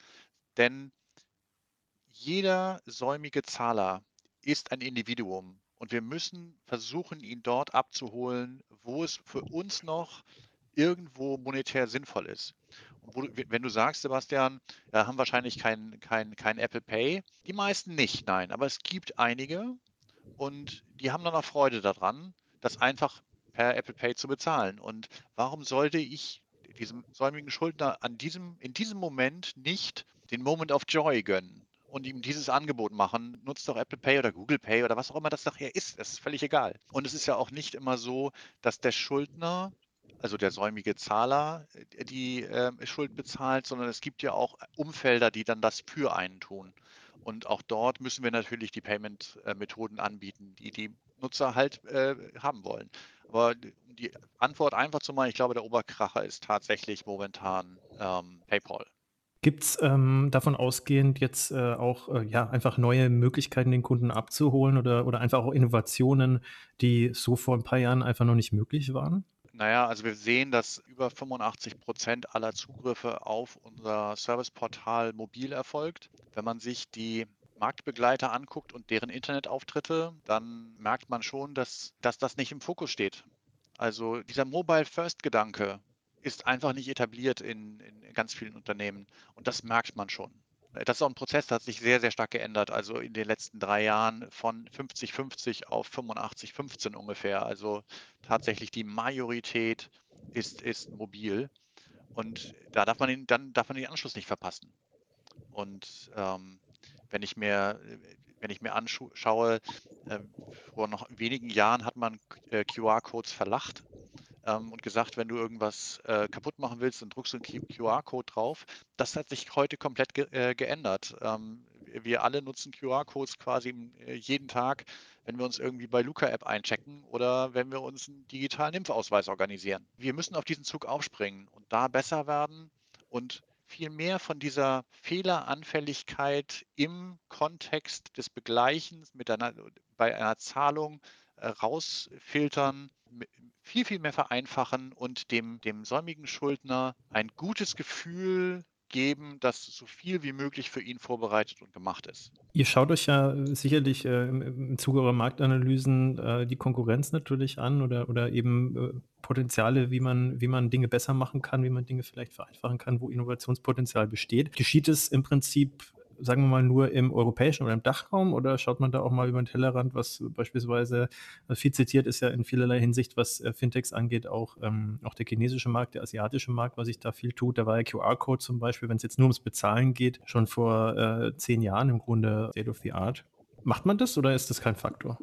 denn jeder säumige Zahler ist ein Individuum und wir müssen versuchen, ihn dort abzuholen, wo es für uns noch irgendwo monetär sinnvoll ist. Du, wenn du sagst, Sebastian, wir haben wahrscheinlich kein, kein, kein Apple Pay, die meisten nicht, nein, aber es gibt einige und die haben dann auch Freude daran, das einfach per Apple Pay zu bezahlen. Und warum sollte ich diesem säumigen Schuldner an diesem, in diesem Moment nicht den Moment of Joy gönnen und ihm dieses Angebot machen, nutzt doch Apple Pay oder Google Pay oder was auch immer das nachher ist. Das ist völlig egal. Und es ist ja auch nicht immer so, dass der Schuldner, also der säumige Zahler, äh, die äh, Schuld bezahlt, sondern es gibt ja auch Umfelder, die dann das für einen tun. Und auch dort müssen wir natürlich die Payment-Methoden anbieten, die die Nutzer halt äh, haben wollen. Aber die Antwort einfach zu machen, ich glaube, der Oberkracher ist tatsächlich momentan ähm, PayPal. Gibt es ähm, davon ausgehend jetzt äh, auch äh, ja, einfach neue Möglichkeiten, den Kunden abzuholen oder, oder einfach auch Innovationen, die so vor ein paar Jahren einfach noch nicht möglich waren? Naja, also wir sehen, dass über 85 Prozent aller Zugriffe auf unser Serviceportal mobil erfolgt. Wenn man sich die Marktbegleiter anguckt und deren Internetauftritte, dann merkt man schon, dass, dass das nicht im Fokus steht. Also dieser Mobile First Gedanke, ist einfach nicht etabliert in, in ganz vielen Unternehmen. Und das merkt man schon. Das ist auch ein Prozess, der hat sich sehr, sehr stark geändert. Also in den letzten drei Jahren von 50-50 auf 85-15 ungefähr. Also tatsächlich die Majorität ist, ist mobil. Und da darf man den, dann darf man den Anschluss nicht verpassen. Und ähm, wenn ich mir, wenn ich mir anschaue, äh, vor noch wenigen Jahren hat man äh, QR-Codes verlacht ähm, und gesagt, wenn du irgendwas äh, kaputt machen willst, dann druckst du einen QR-Code drauf. Das hat sich heute komplett ge äh, geändert. Ähm, wir alle nutzen QR-Codes quasi äh, jeden Tag, wenn wir uns irgendwie bei Luca-App einchecken oder wenn wir uns einen digitalen Impfausweis organisieren. Wir müssen auf diesen Zug aufspringen und da besser werden und viel mehr von dieser Fehleranfälligkeit im Kontext des Begleichens mit einer, bei einer Zahlung rausfiltern, viel, viel mehr vereinfachen und dem, dem säumigen Schuldner ein gutes Gefühl geben, dass so viel wie möglich für ihn vorbereitet und gemacht ist. Ihr schaut euch ja sicherlich äh, im, im, Zuge eurer Marktanalysen äh, die Konkurrenz natürlich an oder, oder eben äh, Potenziale, wie man, wie man Dinge besser machen kann, wie man Dinge vielleicht vereinfachen kann, wo Innovationspotenzial besteht. Geschieht es im Prinzip sagen wir mal, nur im europäischen oder im Dachraum oder schaut man da auch mal über den Tellerrand, was beispielsweise also viel zitiert ist ja in vielerlei Hinsicht, was äh, Fintechs angeht, auch, ähm, auch der chinesische Markt, der asiatische Markt, was sich da viel tut. Da war ja QR-Code zum Beispiel, wenn es jetzt nur ums Bezahlen geht, schon vor äh, zehn Jahren im Grunde State of the Art. Macht man das oder ist das kein Faktor?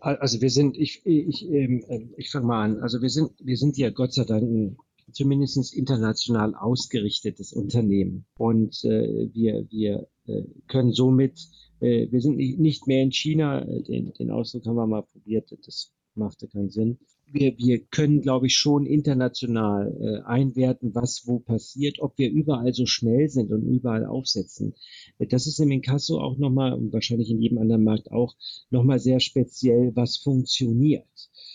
Also wir sind, ich, ich, ähm, äh, ich fange mal an. Also wir sind, wir sind ja Gott sei Dank ein zumindest international ausgerichtetes Unternehmen. Und äh, wir, wir äh, können somit, äh, wir sind nicht mehr in China, den, den Ausdruck haben wir mal probiert, das machte keinen Sinn. Wir, wir können, glaube ich, schon international äh, einwerten, was wo passiert, ob wir überall so schnell sind und überall aufsetzen. Das ist im Inkasso auch nochmal, und wahrscheinlich in jedem anderen Markt auch, nochmal sehr speziell, was funktioniert.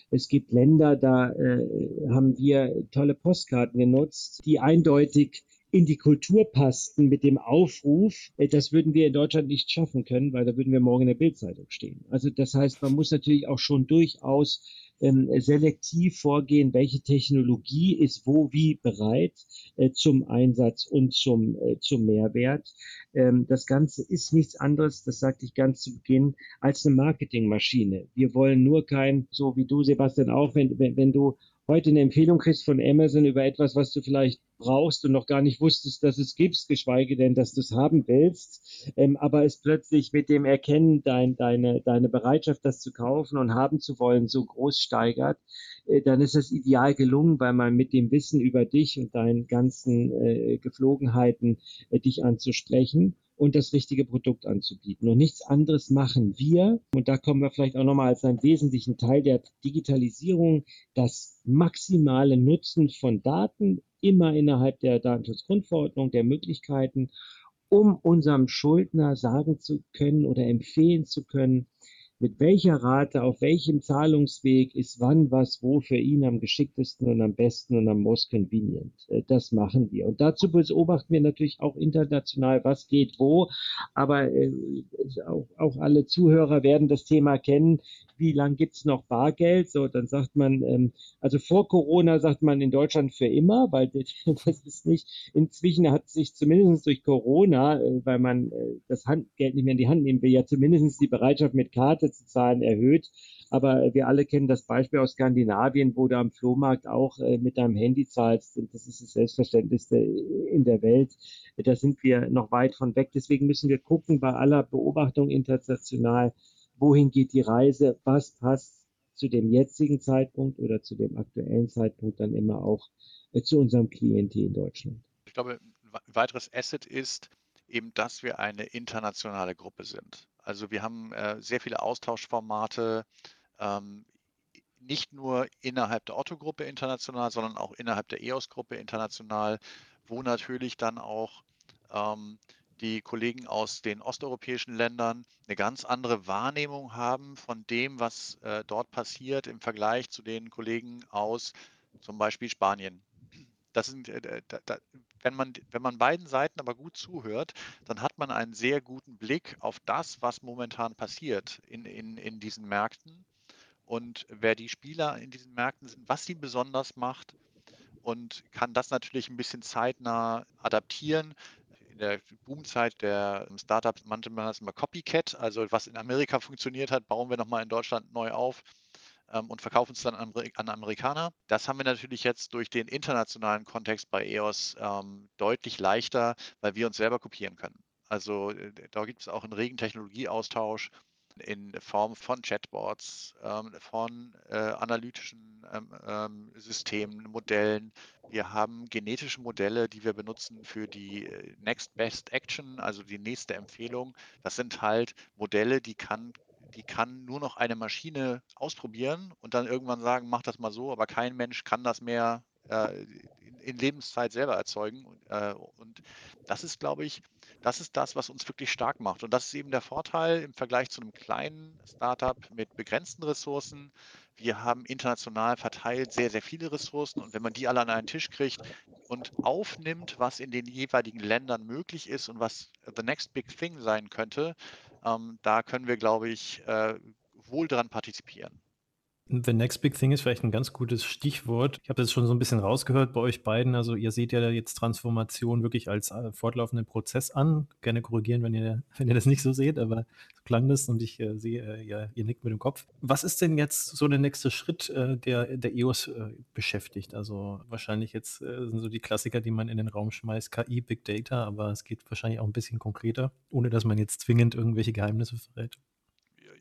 Es gibt Länder, da äh, haben wir tolle Postkarten genutzt, die eindeutig in die Kultur passten mit dem Aufruf, äh, das würden wir in Deutschland nicht schaffen können, weil da würden wir morgen in der Bildzeitung stehen. Also das heißt, man muss natürlich auch schon durchaus ähm, selektiv vorgehen, welche Technologie ist wo wie bereit äh, zum Einsatz und zum, äh, zum Mehrwert. Ähm, das Ganze ist nichts anderes, das sagte ich ganz zu Beginn, als eine Marketingmaschine. Wir wollen nur kein, so wie du, Sebastian, auch, wenn, wenn, wenn du heute eine Empfehlung kriegst von Amazon über etwas, was du vielleicht brauchst und noch gar nicht wusstest, dass es gibt, geschweige denn, dass du es haben willst, ähm, aber es plötzlich mit dem Erkennen dein, deine, deine Bereitschaft, das zu kaufen und haben zu wollen, so groß steigert, äh, dann ist es ideal gelungen, weil man mit dem Wissen über dich und deinen ganzen äh, Geflogenheiten äh, dich anzusprechen und das richtige Produkt anzubieten. Und nichts anderes machen wir. Und da kommen wir vielleicht auch nochmal als einen wesentlichen Teil der Digitalisierung, das maximale Nutzen von Daten immer innerhalb der Datenschutzgrundverordnung, der Möglichkeiten, um unserem Schuldner sagen zu können oder empfehlen zu können, mit welcher Rate, auf welchem Zahlungsweg ist wann was wo für ihn am geschicktesten und am besten und am most convenient. Äh, das machen wir. Und dazu beobachten wir natürlich auch international, was geht wo. Aber äh, auch, auch alle Zuhörer werden das Thema kennen. Wie lange gibt's noch Bargeld? So, dann sagt man, ähm, also vor Corona sagt man in Deutschland für immer, weil [LAUGHS] das ist nicht, inzwischen hat sich zumindest durch Corona, äh, weil man das Handgeld nicht mehr in die Hand nehmen will, ja zumindest die Bereitschaft mit Karte Karte zu zahlen erhöht. Aber wir alle kennen das Beispiel aus Skandinavien, wo du am Flohmarkt auch äh, mit deinem Handy zahlst. Das ist das Selbstverständlichste in der Welt. Da sind wir noch weit von weg. Deswegen müssen wir gucken bei aller Beobachtung international, wohin geht die Reise, was passt zu dem jetzigen Zeitpunkt oder zu dem aktuellen Zeitpunkt dann immer auch äh, zu unserem Klientel in Deutschland. Ich glaube, ein weiteres Asset ist eben, dass wir eine internationale Gruppe sind. Also wir haben äh, sehr viele Austauschformate, ähm, nicht nur innerhalb der Otto-Gruppe international, sondern auch innerhalb der EOS-Gruppe international, wo natürlich dann auch ähm, die Kollegen aus den osteuropäischen Ländern eine ganz andere Wahrnehmung haben von dem, was äh, dort passiert im Vergleich zu den Kollegen aus zum Beispiel Spanien. Das sind, äh, da, da, wenn man, wenn man beiden Seiten aber gut zuhört, dann hat man einen sehr guten Blick auf das, was momentan passiert in, in, in diesen Märkten und wer die Spieler in diesen Märkten sind, was sie besonders macht und kann das natürlich ein bisschen zeitnah adaptieren. In der Boomzeit der Startups nannte man das immer Copycat, also was in Amerika funktioniert hat, bauen wir nochmal in Deutschland neu auf ähm, und verkaufen es dann an, an, Amerikaner. Das haben wir natürlich jetzt durch den internationalen Kontext bei EOS ähm, deutlich leichter, weil wir uns selber kopieren können. Also äh, da gibt es auch einen regen Technologieaustausch in Form von Chatbots, ähm, von äh, analytischen ähm, ähm, Systemen, Modellen. Wir haben genetische Modelle, die wir benutzen für die äh, Next Best Action, also die nächste Empfehlung. Das sind halt Modelle, die kann die kann nur noch eine Maschine ausprobieren und dann irgendwann sagen, mach das mal so, aber kein Mensch kann das mehr äh, in, in, Lebenszeit selber erzeugen. Äh, und das ist, glaube ich, das ist das, was uns wirklich stark macht. Und das ist eben der Vorteil im Vergleich zu einem kleinen Startup mit begrenzten Ressourcen. Wir haben international verteilt sehr, sehr viele Ressourcen und wenn man die alle an einen Tisch kriegt und aufnimmt, was in den jeweiligen Ländern möglich ist und was the next big thing sein könnte, da können wir, glaube ich, äh, wohl daran partizipieren. The Next Big Thing ist vielleicht ein ganz gutes Stichwort. Ich habe das schon so ein bisschen rausgehört bei euch beiden. Also ihr seht ja jetzt Transformation wirklich als äh, fortlaufenden Prozess an. Gerne korrigieren, wenn ihr, wenn ihr das nicht so seht, aber so klang das und ich äh, sehe, äh, ihr, ihr, nickt mit dem Kopf. Was ist denn jetzt so der nächste Schritt, äh, der, der EOS äh, beschäftigt? Also wahrscheinlich jetzt äh, sind so die Klassiker, die man in den Raum schmeißt, KI, Big Data, aber es geht wahrscheinlich auch ein bisschen konkreter, ohne dass man jetzt zwingend irgendwelche Geheimnisse verrät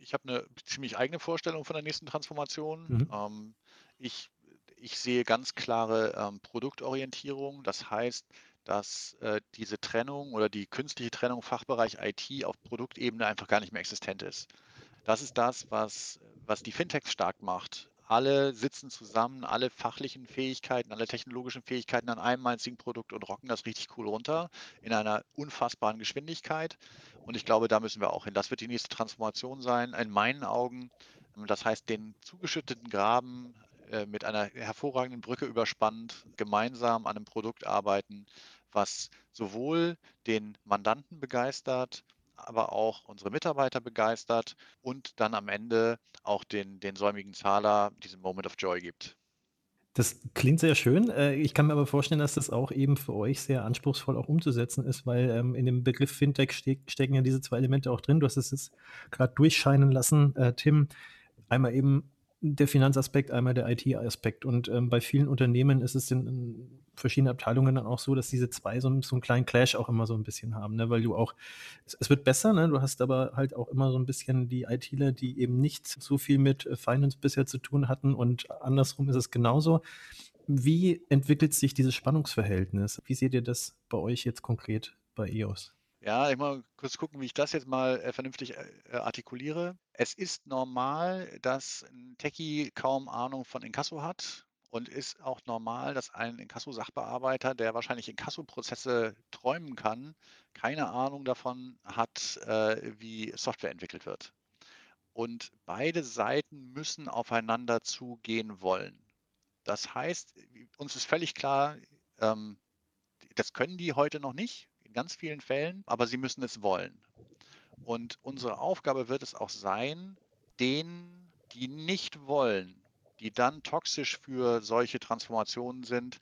ich habe eine ziemlich eigene Vorstellung von der nächsten Transformation. Mhm. Ähm, ich, ich sehe ganz klare ähm, Produktorientierung. Das heißt, dass äh, diese Trennung oder die künstliche Trennung Fachbereich IT auf Produktebene einfach gar nicht mehr existent ist. Das ist das, was, was die Fintechs stark macht alle sitzen zusammen, alle fachlichen Fähigkeiten, alle technologischen Fähigkeiten an einem einzigen Produkt und rocken das richtig cool runter in einer unfassbaren Geschwindigkeit. Und ich glaube, da müssen wir auch hin. Das wird die nächste Transformation sein, in meinen Augen. Das heißt, den zugeschütteten Graben äh, mit einer hervorragenden Brücke überspannt, gemeinsam an einem Produkt arbeiten, was sowohl den Mandanten begeistert, aber auch unsere Mitarbeiter begeistert und dann am Ende auch den, den säumigen Zahler diesen Moment of Joy gibt. Das klingt sehr schön. Äh, ich kann mir aber vorstellen, dass das auch eben für euch sehr anspruchsvoll auch umzusetzen ist, weil ähm, in dem Begriff Fintech stecken ja diese zwei Elemente auch drin. Du hast es jetzt gerade durchscheinen lassen, äh, Tim. Einmal eben der Finanzaspekt, einmal der IT-Aspekt. Und ähm, bei vielen Unternehmen ist es in, in, verschiedenen Abteilungen dann auch so, dass diese zwei so, so einen kleinen Clash auch immer so ein bisschen haben, ne? weil du auch, es, es, wird besser, ne? du hast aber halt auch immer so ein bisschen die ITler, die eben nicht so viel mit äh, Finance bisher zu tun hatten und andersrum ist es genauso. Wie entwickelt sich dieses Spannungsverhältnis? Wie seht ihr das bei euch jetzt konkret bei EOS? Ja, ich mal kurz gucken, wie ich das jetzt mal äh, vernünftig äh, artikuliere. Es ist normal, dass ein Techie kaum Ahnung von Inkasso hat und ist auch normal, dass ein Inkasso-Sachbearbeiter, der wahrscheinlich Inkasso-Prozesse träumen kann, keine Ahnung davon hat, äh, wie Software entwickelt wird. Und beide Seiten müssen aufeinander zugehen wollen. Das heißt, uns ist völlig klar, ähm, das können die heute noch nicht ganz vielen Fällen, aber sie müssen es wollen. Und unsere Aufgabe wird es auch sein, denen, die nicht wollen, die dann toxisch für solche Transformationen sind,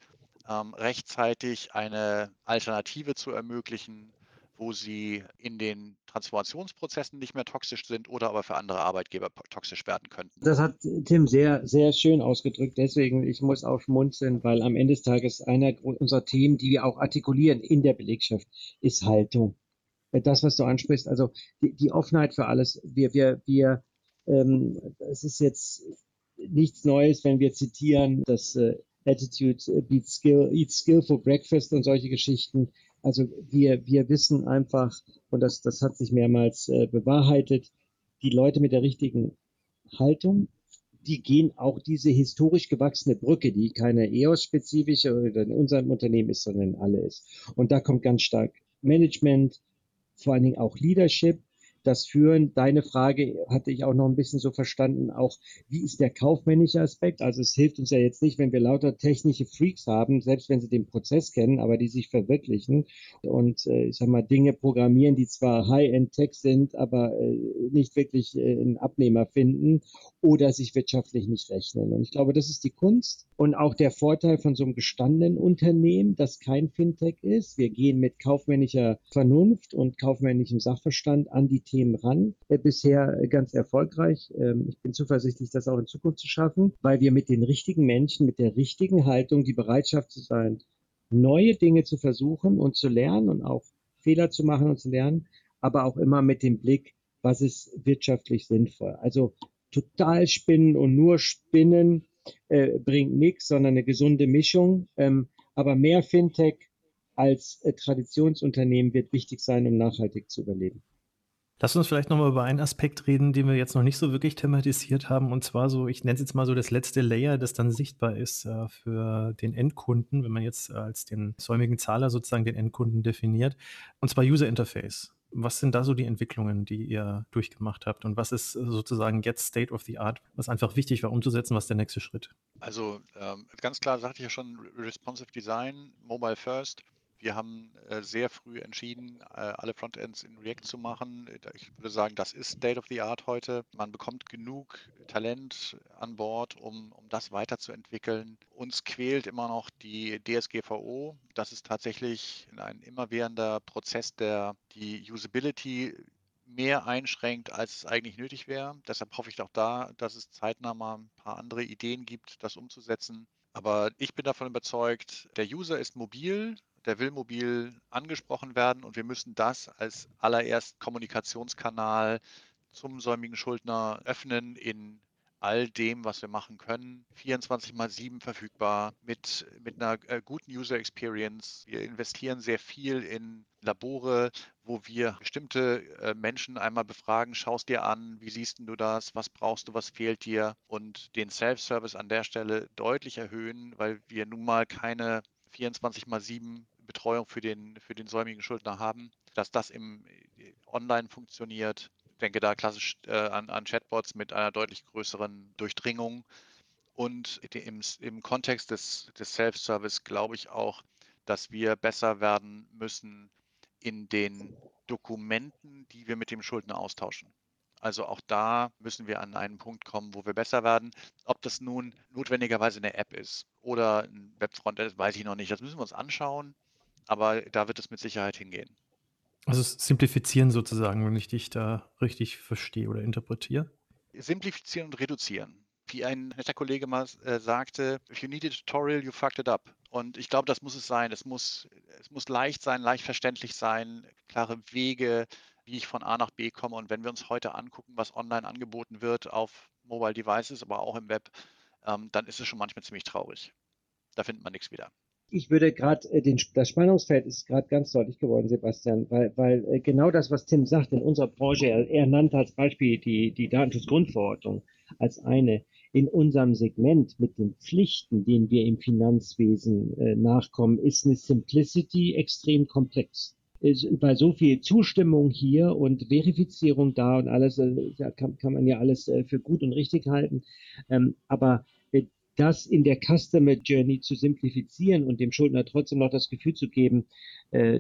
ähm, rechtzeitig eine Alternative zu ermöglichen, wo sie in den Transformationsprozessen nicht mehr toxisch sind oder aber für andere Arbeitgeber toxisch werden könnten. Das hat Tim sehr, sehr schön ausgedrückt. Deswegen, ich muss auch schmunzeln, weil am Ende des Tages einer unserer Themen, die wir auch artikulieren in der Belegschaft, ist Haltung. Das, was du ansprichst, also die, die Offenheit für alles. Wir, wir, wir, ähm, es ist jetzt nichts Neues, wenn wir zitieren, dass äh, Attitude beats skill, eats skill for breakfast und solche Geschichten. Also wir, wir wissen einfach, und das, das hat sich mehrmals äh, bewahrheitet, die Leute mit der richtigen Haltung, die gehen auch diese historisch gewachsene Brücke, die keine EOS-spezifische oder in unserem Unternehmen ist, sondern alle ist. Und da kommt ganz stark Management, vor allen Dingen auch Leadership, das Führen. Deine Frage hatte ich auch noch ein bisschen so verstanden, auch wie ist der kaufmännische Aspekt? Also es hilft uns ja jetzt nicht, wenn wir lauter technische Freaks haben, selbst wenn sie den Prozess kennen, aber die sich verwirklichen und äh, ich sag mal Dinge programmieren, die zwar High-End-Tech sind, aber äh, nicht wirklich äh, einen Abnehmer finden oder sich wirtschaftlich nicht rechnen. Und ich glaube, das ist die Kunst und auch der Vorteil von so einem gestandenen Unternehmen, das kein Fintech ist. Wir gehen mit kaufmännischer Vernunft und kaufmännischem Sachverstand an die Themen ran. Äh, bisher ganz erfolgreich. Ähm, ich bin zuversichtlich, das auch in Zukunft zu schaffen, weil wir mit den richtigen Menschen, mit der richtigen Haltung, die Bereitschaft zu sein, neue Dinge zu versuchen und zu lernen und auch Fehler zu machen und zu lernen, aber auch immer mit dem Blick, was ist wirtschaftlich sinnvoll. Also total spinnen und nur spinnen äh, bringt nichts, sondern eine gesunde Mischung. Ähm, aber mehr Fintech als äh, Traditionsunternehmen wird wichtig sein, um nachhaltig zu überleben. Lass uns vielleicht nochmal über einen Aspekt reden, den wir jetzt noch nicht so wirklich thematisiert haben. Und zwar so, ich nenne es jetzt mal so das letzte Layer, das dann sichtbar ist äh, für den Endkunden, wenn man jetzt als den säumigen Zahler sozusagen den Endkunden definiert. Und zwar User Interface. Was sind da so die Entwicklungen, die ihr durchgemacht habt? Und was ist sozusagen jetzt State of the Art, was einfach wichtig war umzusetzen? Was ist der nächste Schritt? Also ähm, ganz klar sagte ich ja schon, Responsive Design, Mobile First. Wir haben äh, sehr früh entschieden, äh, alle Frontends in React zu machen. Ich würde sagen, das ist State of the Art heute. Man bekommt genug Talent an Bord, um, um das weiterzuentwickeln. Uns quält immer noch die DSGVO. Das ist tatsächlich ein immerwährender Prozess, der die Usability mehr einschränkt, als es eigentlich nötig wäre. Deshalb hoffe ich auch da, dass es zeitnah mal ein paar andere Ideen gibt, das umzusetzen. Aber ich bin davon überzeugt, der User ist mobil, der will mobil angesprochen werden und wir müssen das als allererst Kommunikationskanal zum säumigen Schuldner öffnen in all dem, was wir machen können. 24 mal 7 verfügbar mit, mit einer äh, guten User Experience. Wir investieren sehr viel in Labore, wo wir bestimmte äh, Menschen einmal befragen, schaust dir an, wie siehst du das, was brauchst du, was fehlt dir und den Self-Service an der Stelle deutlich erhöhen, weil wir nun mal keine 24 mal 7 Betreuung für den, für den säumigen Schuldner haben, dass das im äh, Online funktioniert. Ich denke da klassisch äh, an, an Chatbots mit einer deutlich größeren Durchdringung. Und im, im Kontext des, des Self-Service glaube ich auch, dass wir besser werden müssen in den Dokumenten, die wir mit dem Schuldner austauschen. Also auch da müssen wir an einen Punkt kommen, wo wir besser werden. Ob das nun notwendigerweise eine App ist oder ein Webfrontend weiß ich noch nicht. Das müssen wir uns anschauen aber da wird es mit Sicherheit hingehen. Also simplifizieren sozusagen, wenn ich dich da richtig verstehe oder interpretiere. Simplifizieren und reduzieren. Wie ein netter Kollege mal äh, sagte, if you need a tutorial, you fucked it up. Und ich glaube, das muss es sein. Es muss, es muss leicht sein, leicht verständlich sein, klare Wege, wie ich von A nach B komme. Und wenn wir uns heute angucken, was online angeboten wird auf Mobile Devices, aber auch im Web, ähm, dann ist es schon manchmal ziemlich traurig. Da findet man nichts wieder. Ich würde gerade, äh, das Spannungsfeld ist gerade ganz deutlich geworden, Sebastian, weil, weil äh, genau das, was Tim sagt, in unserer Branche, er, er nannte als Beispiel die, die Datenschutzgrundverordnung als eine. In unserem Segment mit den Pflichten, denen wir im Finanzwesen äh, nachkommen, ist eine Simplicity extrem komplex bei so viel Zustimmung hier und Verifizierung da und alles, äh, kann, kann man ja alles äh, für gut und richtig halten. Ähm, aber das in der Customer Journey zu simplifizieren und dem Schuldner trotzdem noch das Gefühl zu geben,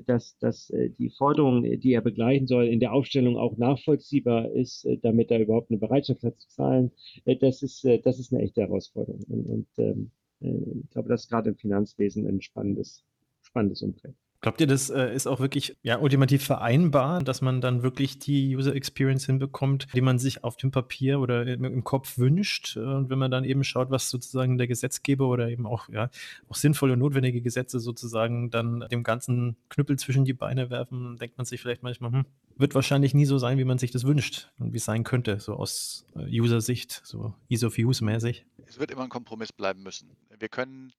dass, dass die Forderung, die er begleichen soll, in der Aufstellung auch nachvollziehbar ist, damit er überhaupt eine Bereitschaft hat zu zahlen, das ist, das ist eine echte Herausforderung. Und, und ähm, ich glaube, das ist gerade im Finanzwesen ein spannendes, spannendes Umfeld. Glaubt ihr, das äh, ist auch wirklich ja, ultimativ vereinbar, dass man dann wirklich die User Experience hinbekommt, die man sich auf dem Papier oder im, Kopf wünscht? Und wenn man dann eben schaut, was sozusagen der Gesetzgeber oder eben auch, ja, auch sinnvolle und notwendige Gesetze sozusagen dann dem ganzen Knüppel zwischen die Beine werfen, denkt man sich vielleicht manchmal, hm, wird wahrscheinlich nie so sein, wie man sich das wünscht und wie es sein könnte, so aus äh, User-Sicht, so Ease of Use mäßig. Es wird immer ein Kompromiss bleiben müssen. Wir können,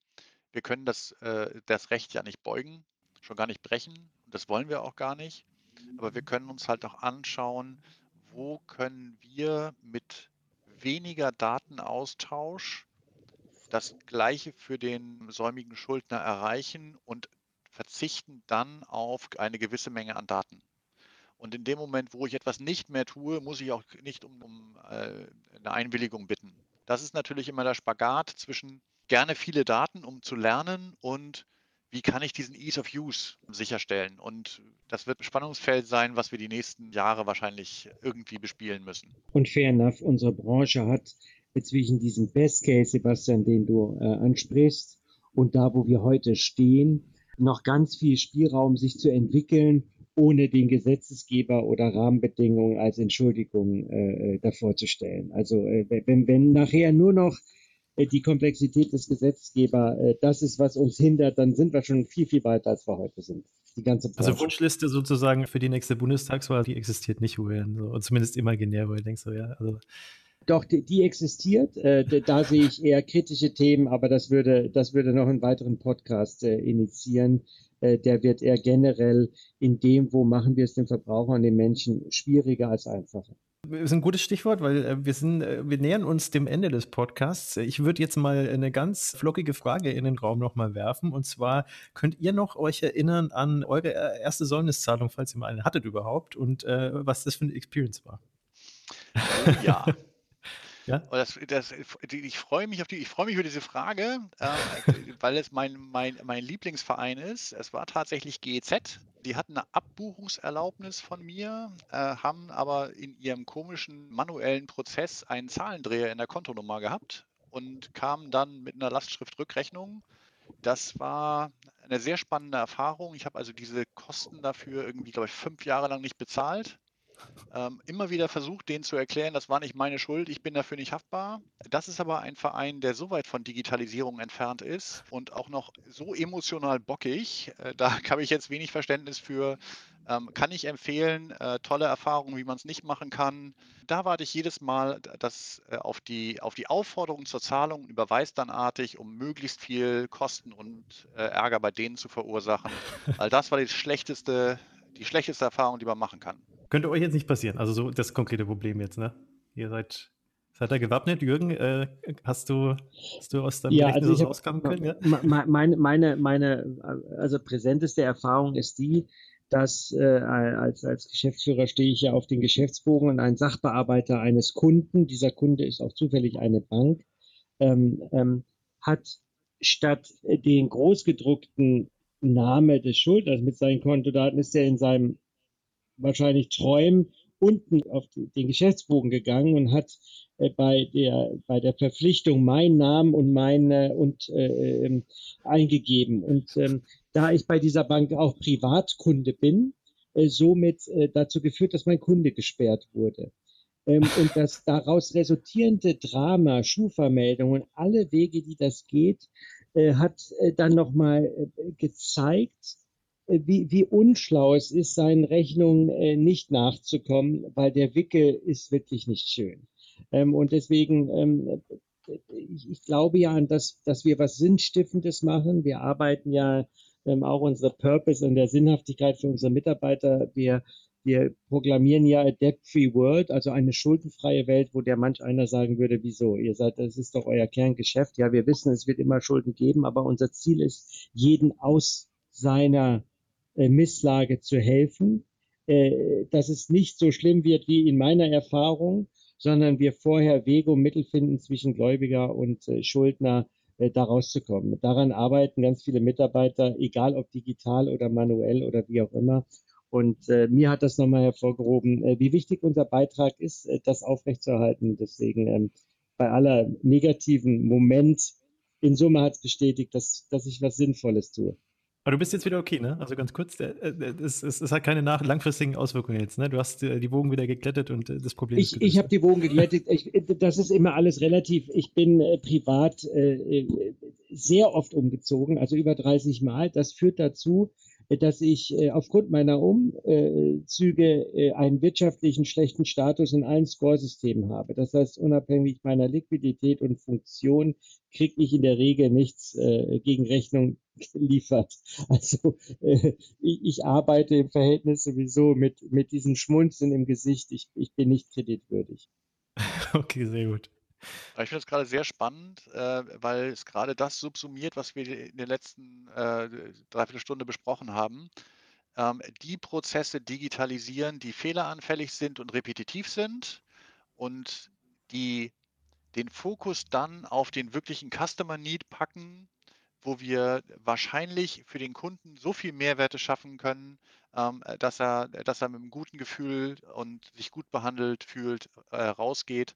wir können das, äh, das Recht ja nicht beugen schon gar nicht brechen. Das wollen wir auch gar nicht. Aber wir können uns halt auch anschauen, wo können wir mit weniger Datenaustausch das Gleiche für den säumigen Schuldner erreichen und verzichten dann auf eine gewisse Menge an Daten. Und in dem Moment, wo ich etwas nicht mehr tue, muss ich auch nicht um, um äh, eine Einwilligung bitten. Das ist natürlich immer der Spagat zwischen gerne viele Daten, um zu lernen und wie kann ich diesen Ease of Use sicherstellen? Und das wird ein Spannungsfeld sein, was wir die nächsten Jahre wahrscheinlich irgendwie bespielen müssen. Und fair enough, unsere Branche hat zwischen diesem Best Case, Sebastian, den du äh, ansprichst, und da, wo wir heute stehen, noch ganz viel Spielraum, sich zu entwickeln, ohne den Gesetzesgeber oder Rahmenbedingungen als Entschuldigung äh, äh davor zu stellen. Also äh, wenn, wenn nachher nur noch die Komplexität des Gesetzgebers, äh, das ist, was uns hindert, dann sind wir schon viel, viel weiter, als wir heute sind. Die ganze also Branche. Also Wunschliste sozusagen für die nächste Bundestagswahl, die existiert nicht, Julian. So, zumindest imaginär, wo ich denke so, ja, also. Doch, die, die existiert. Äh, da sehe ich eher kritische Themen, aber das würde, das würde noch einen weiteren Podcast äh, initiieren. Äh, der wird eher generell in dem, wo machen wir es den Verbrauchern, den Menschen schwieriger als einfacher ist ein gutes Stichwort, weil äh, wir sind, äh, wir nähern uns dem Ende des Podcasts. Ich würde jetzt mal eine ganz flockige Frage in den Raum nochmal werfen. Und zwar könnt ihr noch euch erinnern an eure äh, erste Säumniszahlung, falls ihr mal eine hattet überhaupt, und äh, was das für eine Experience war? Ja. Ja? Das, das, ich freue mich auf die, ich freue mich über diese Frage, äh, [LAUGHS] weil es mein, mein, mein Lieblingsverein ist. Es war tatsächlich GEZ. Die hatten eine Abbuchungserlaubnis von mir, äh, haben aber in ihrem komischen manuellen Prozess einen Zahlendreher in der Kontonummer gehabt und kamen dann mit einer Lastschriftrückrechnung. Das war eine sehr spannende Erfahrung. Ich habe also diese Kosten dafür irgendwie, glaube ich, fünf Jahre lang nicht bezahlt ähm, immer wieder versucht, denen zu erklären, das war nicht meine Schuld, ich bin dafür nicht haftbar. Das ist aber ein Verein, der so weit von Digitalisierung entfernt ist und auch noch so emotional bockig. Äh, da [LAUGHS] habe ich jetzt wenig Verständnis für. Ähm, kann ich empfehlen, äh, tolle Erfahrungen, wie man es nicht machen kann. Da warte ich jedes Mal das, äh, auf, die, auf die Aufforderung zur Zahlung und überweise dann artig, um möglichst viel Kosten und äh, Ärger bei denen zu verursachen. Weil das war die schlechteste, die schlechteste Erfahrung, die man machen kann. Könnte euch jetzt nicht passieren. Also so das konkrete Problem jetzt, ne? Ihr seid, seid ihr gewappnet, Jürgen? Äh, hast du, hast du aus deinem ja, Gedächtnis also rauskommen können? Ja? Meine, meine, meine, also präsenteste Erfahrung ist die, dass äh, als, als Geschäftsführer stehe ich ja auf den Geschäftsbogen und ein Sachbearbeiter eines Kunden, dieser Kunde ist auch zufällig eine Bank, ähm, ähm, hat statt den großgedruckten Name des Schuldners mit seinen Kontodaten ist er in seinem wahrscheinlich Träumen unten auf den Geschäftsbogen gegangen und hat äh, bei der bei der Verpflichtung meinen Namen und meine und äh, ähm, eingegeben und ähm, da ich bei dieser Bank auch Privatkunde bin, äh, somit äh, dazu geführt, dass mein Kunde gesperrt wurde. Ähm, und das daraus resultierende Drama, Schufa-Meldungen, alle Wege, die das geht, hat äh, dann nochmal äh, gezeigt, äh, wie, wie unschlau es ist, seinen Rechnungen äh, nicht nachzukommen, weil der Wickel ist wirklich nicht schön. Ähm, und deswegen, ähm, ich, ich, glaube ja an das, dass wir was Sinnstiftendes machen. Wir arbeiten ja ähm, auch unsere Purpose und der Sinnhaftigkeit für unsere Mitarbeiter. Wir wir proklamieren ja a debt-free world, also eine schuldenfreie Welt, wo der manch einer sagen würde, wieso? Ihr seid, das ist doch euer Kerngeschäft. Ja, wir wissen, es wird immer Schulden geben, aber unser Ziel ist, jeden aus seiner äh, Misslage zu helfen, äh, dass es nicht so schlimm wird wie in meiner Erfahrung, sondern wir vorher Wege und Mittel finden zwischen Gläubiger und äh, Schuldner, äh, da rauszukommen. Daran arbeiten ganz viele Mitarbeiter, egal ob digital oder manuell oder wie auch immer. Und äh, mir hat das nochmal hervorgehoben, äh, wie wichtig unser Beitrag ist, äh, das aufrechtzuerhalten. Deswegen ähm, bei aller negativen Moment in Summe hat es bestätigt, dass, dass ich was Sinnvolles tue. Aber du bist jetzt wieder okay, ne? Also ganz kurz, äh, äh, es, es, es hat keine nach langfristigen Auswirkungen jetzt, ne? Du hast äh, die Wogen wieder geglättet und das Problem ich, ist Ich habe die Wogen geglättet. Ich, das ist immer alles relativ. Ich bin äh, privat äh, sehr oft umgezogen, also über 30 Mal. Das führt dazu, dass ich äh, aufgrund meiner Umzüge äh, einen wirtschaftlichen schlechten Status in allen Scoresystemen habe. Das heißt, unabhängig meiner Liquidität und Funktion kriege ich in der Regel nichts äh, gegen Rechnung geliefert. [LAUGHS] Also ich, ich, arbeite im Verhältnis sowieso mit, mit diesem Schmunzeln im Gesicht. Ich, ich bin nicht kreditwürdig. [LAUGHS] Okay, sehr gut. Ich finde es gerade sehr spannend, äh, weil es gerade das subsumiert, was wir in der letzten äh, Dreiviertelstunde besprochen haben. Ähm, die Prozesse digitalisieren, die fehleranfällig sind und repetitiv sind und die den Fokus dann auf den wirklichen Customer Need packen, wo wir wahrscheinlich für den Kunden so viel Mehrwerte schaffen können, ähm, dass, er, dass er mit einem guten Gefühl und sich gut behandelt fühlt, äh, rausgeht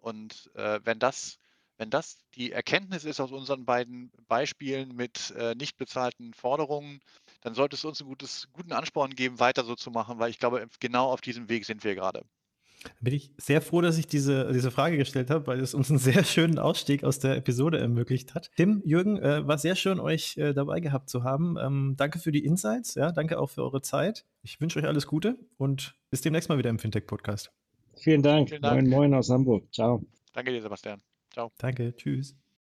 und äh, wenn das wenn das die Erkenntnis ist aus unseren beiden Beispielen mit äh, nicht bezahlten Forderungen, dann sollte es uns einen gutes, guten Ansporn geben, weiter so zu machen, weil ich glaube, genau auf diesem Weg sind wir gerade. Bin ich sehr froh, dass ich diese, diese Frage gestellt habe, weil es uns einen sehr schönen Ausstieg aus der Episode ermöglicht hat. Tim, Jürgen, äh, war sehr schön, euch äh, dabei gehabt zu haben. Ähm, danke für die Insights, ja, danke auch für eure Zeit. Ich wünsche euch alles Gute und bis demnächst mal wieder im Fintech-Podcast. Vielen Dank. Vielen Dank. Moin, moin aus Hamburg. Ciao. Danke dir, Sebastian. Ciao. Danke. Tschüss.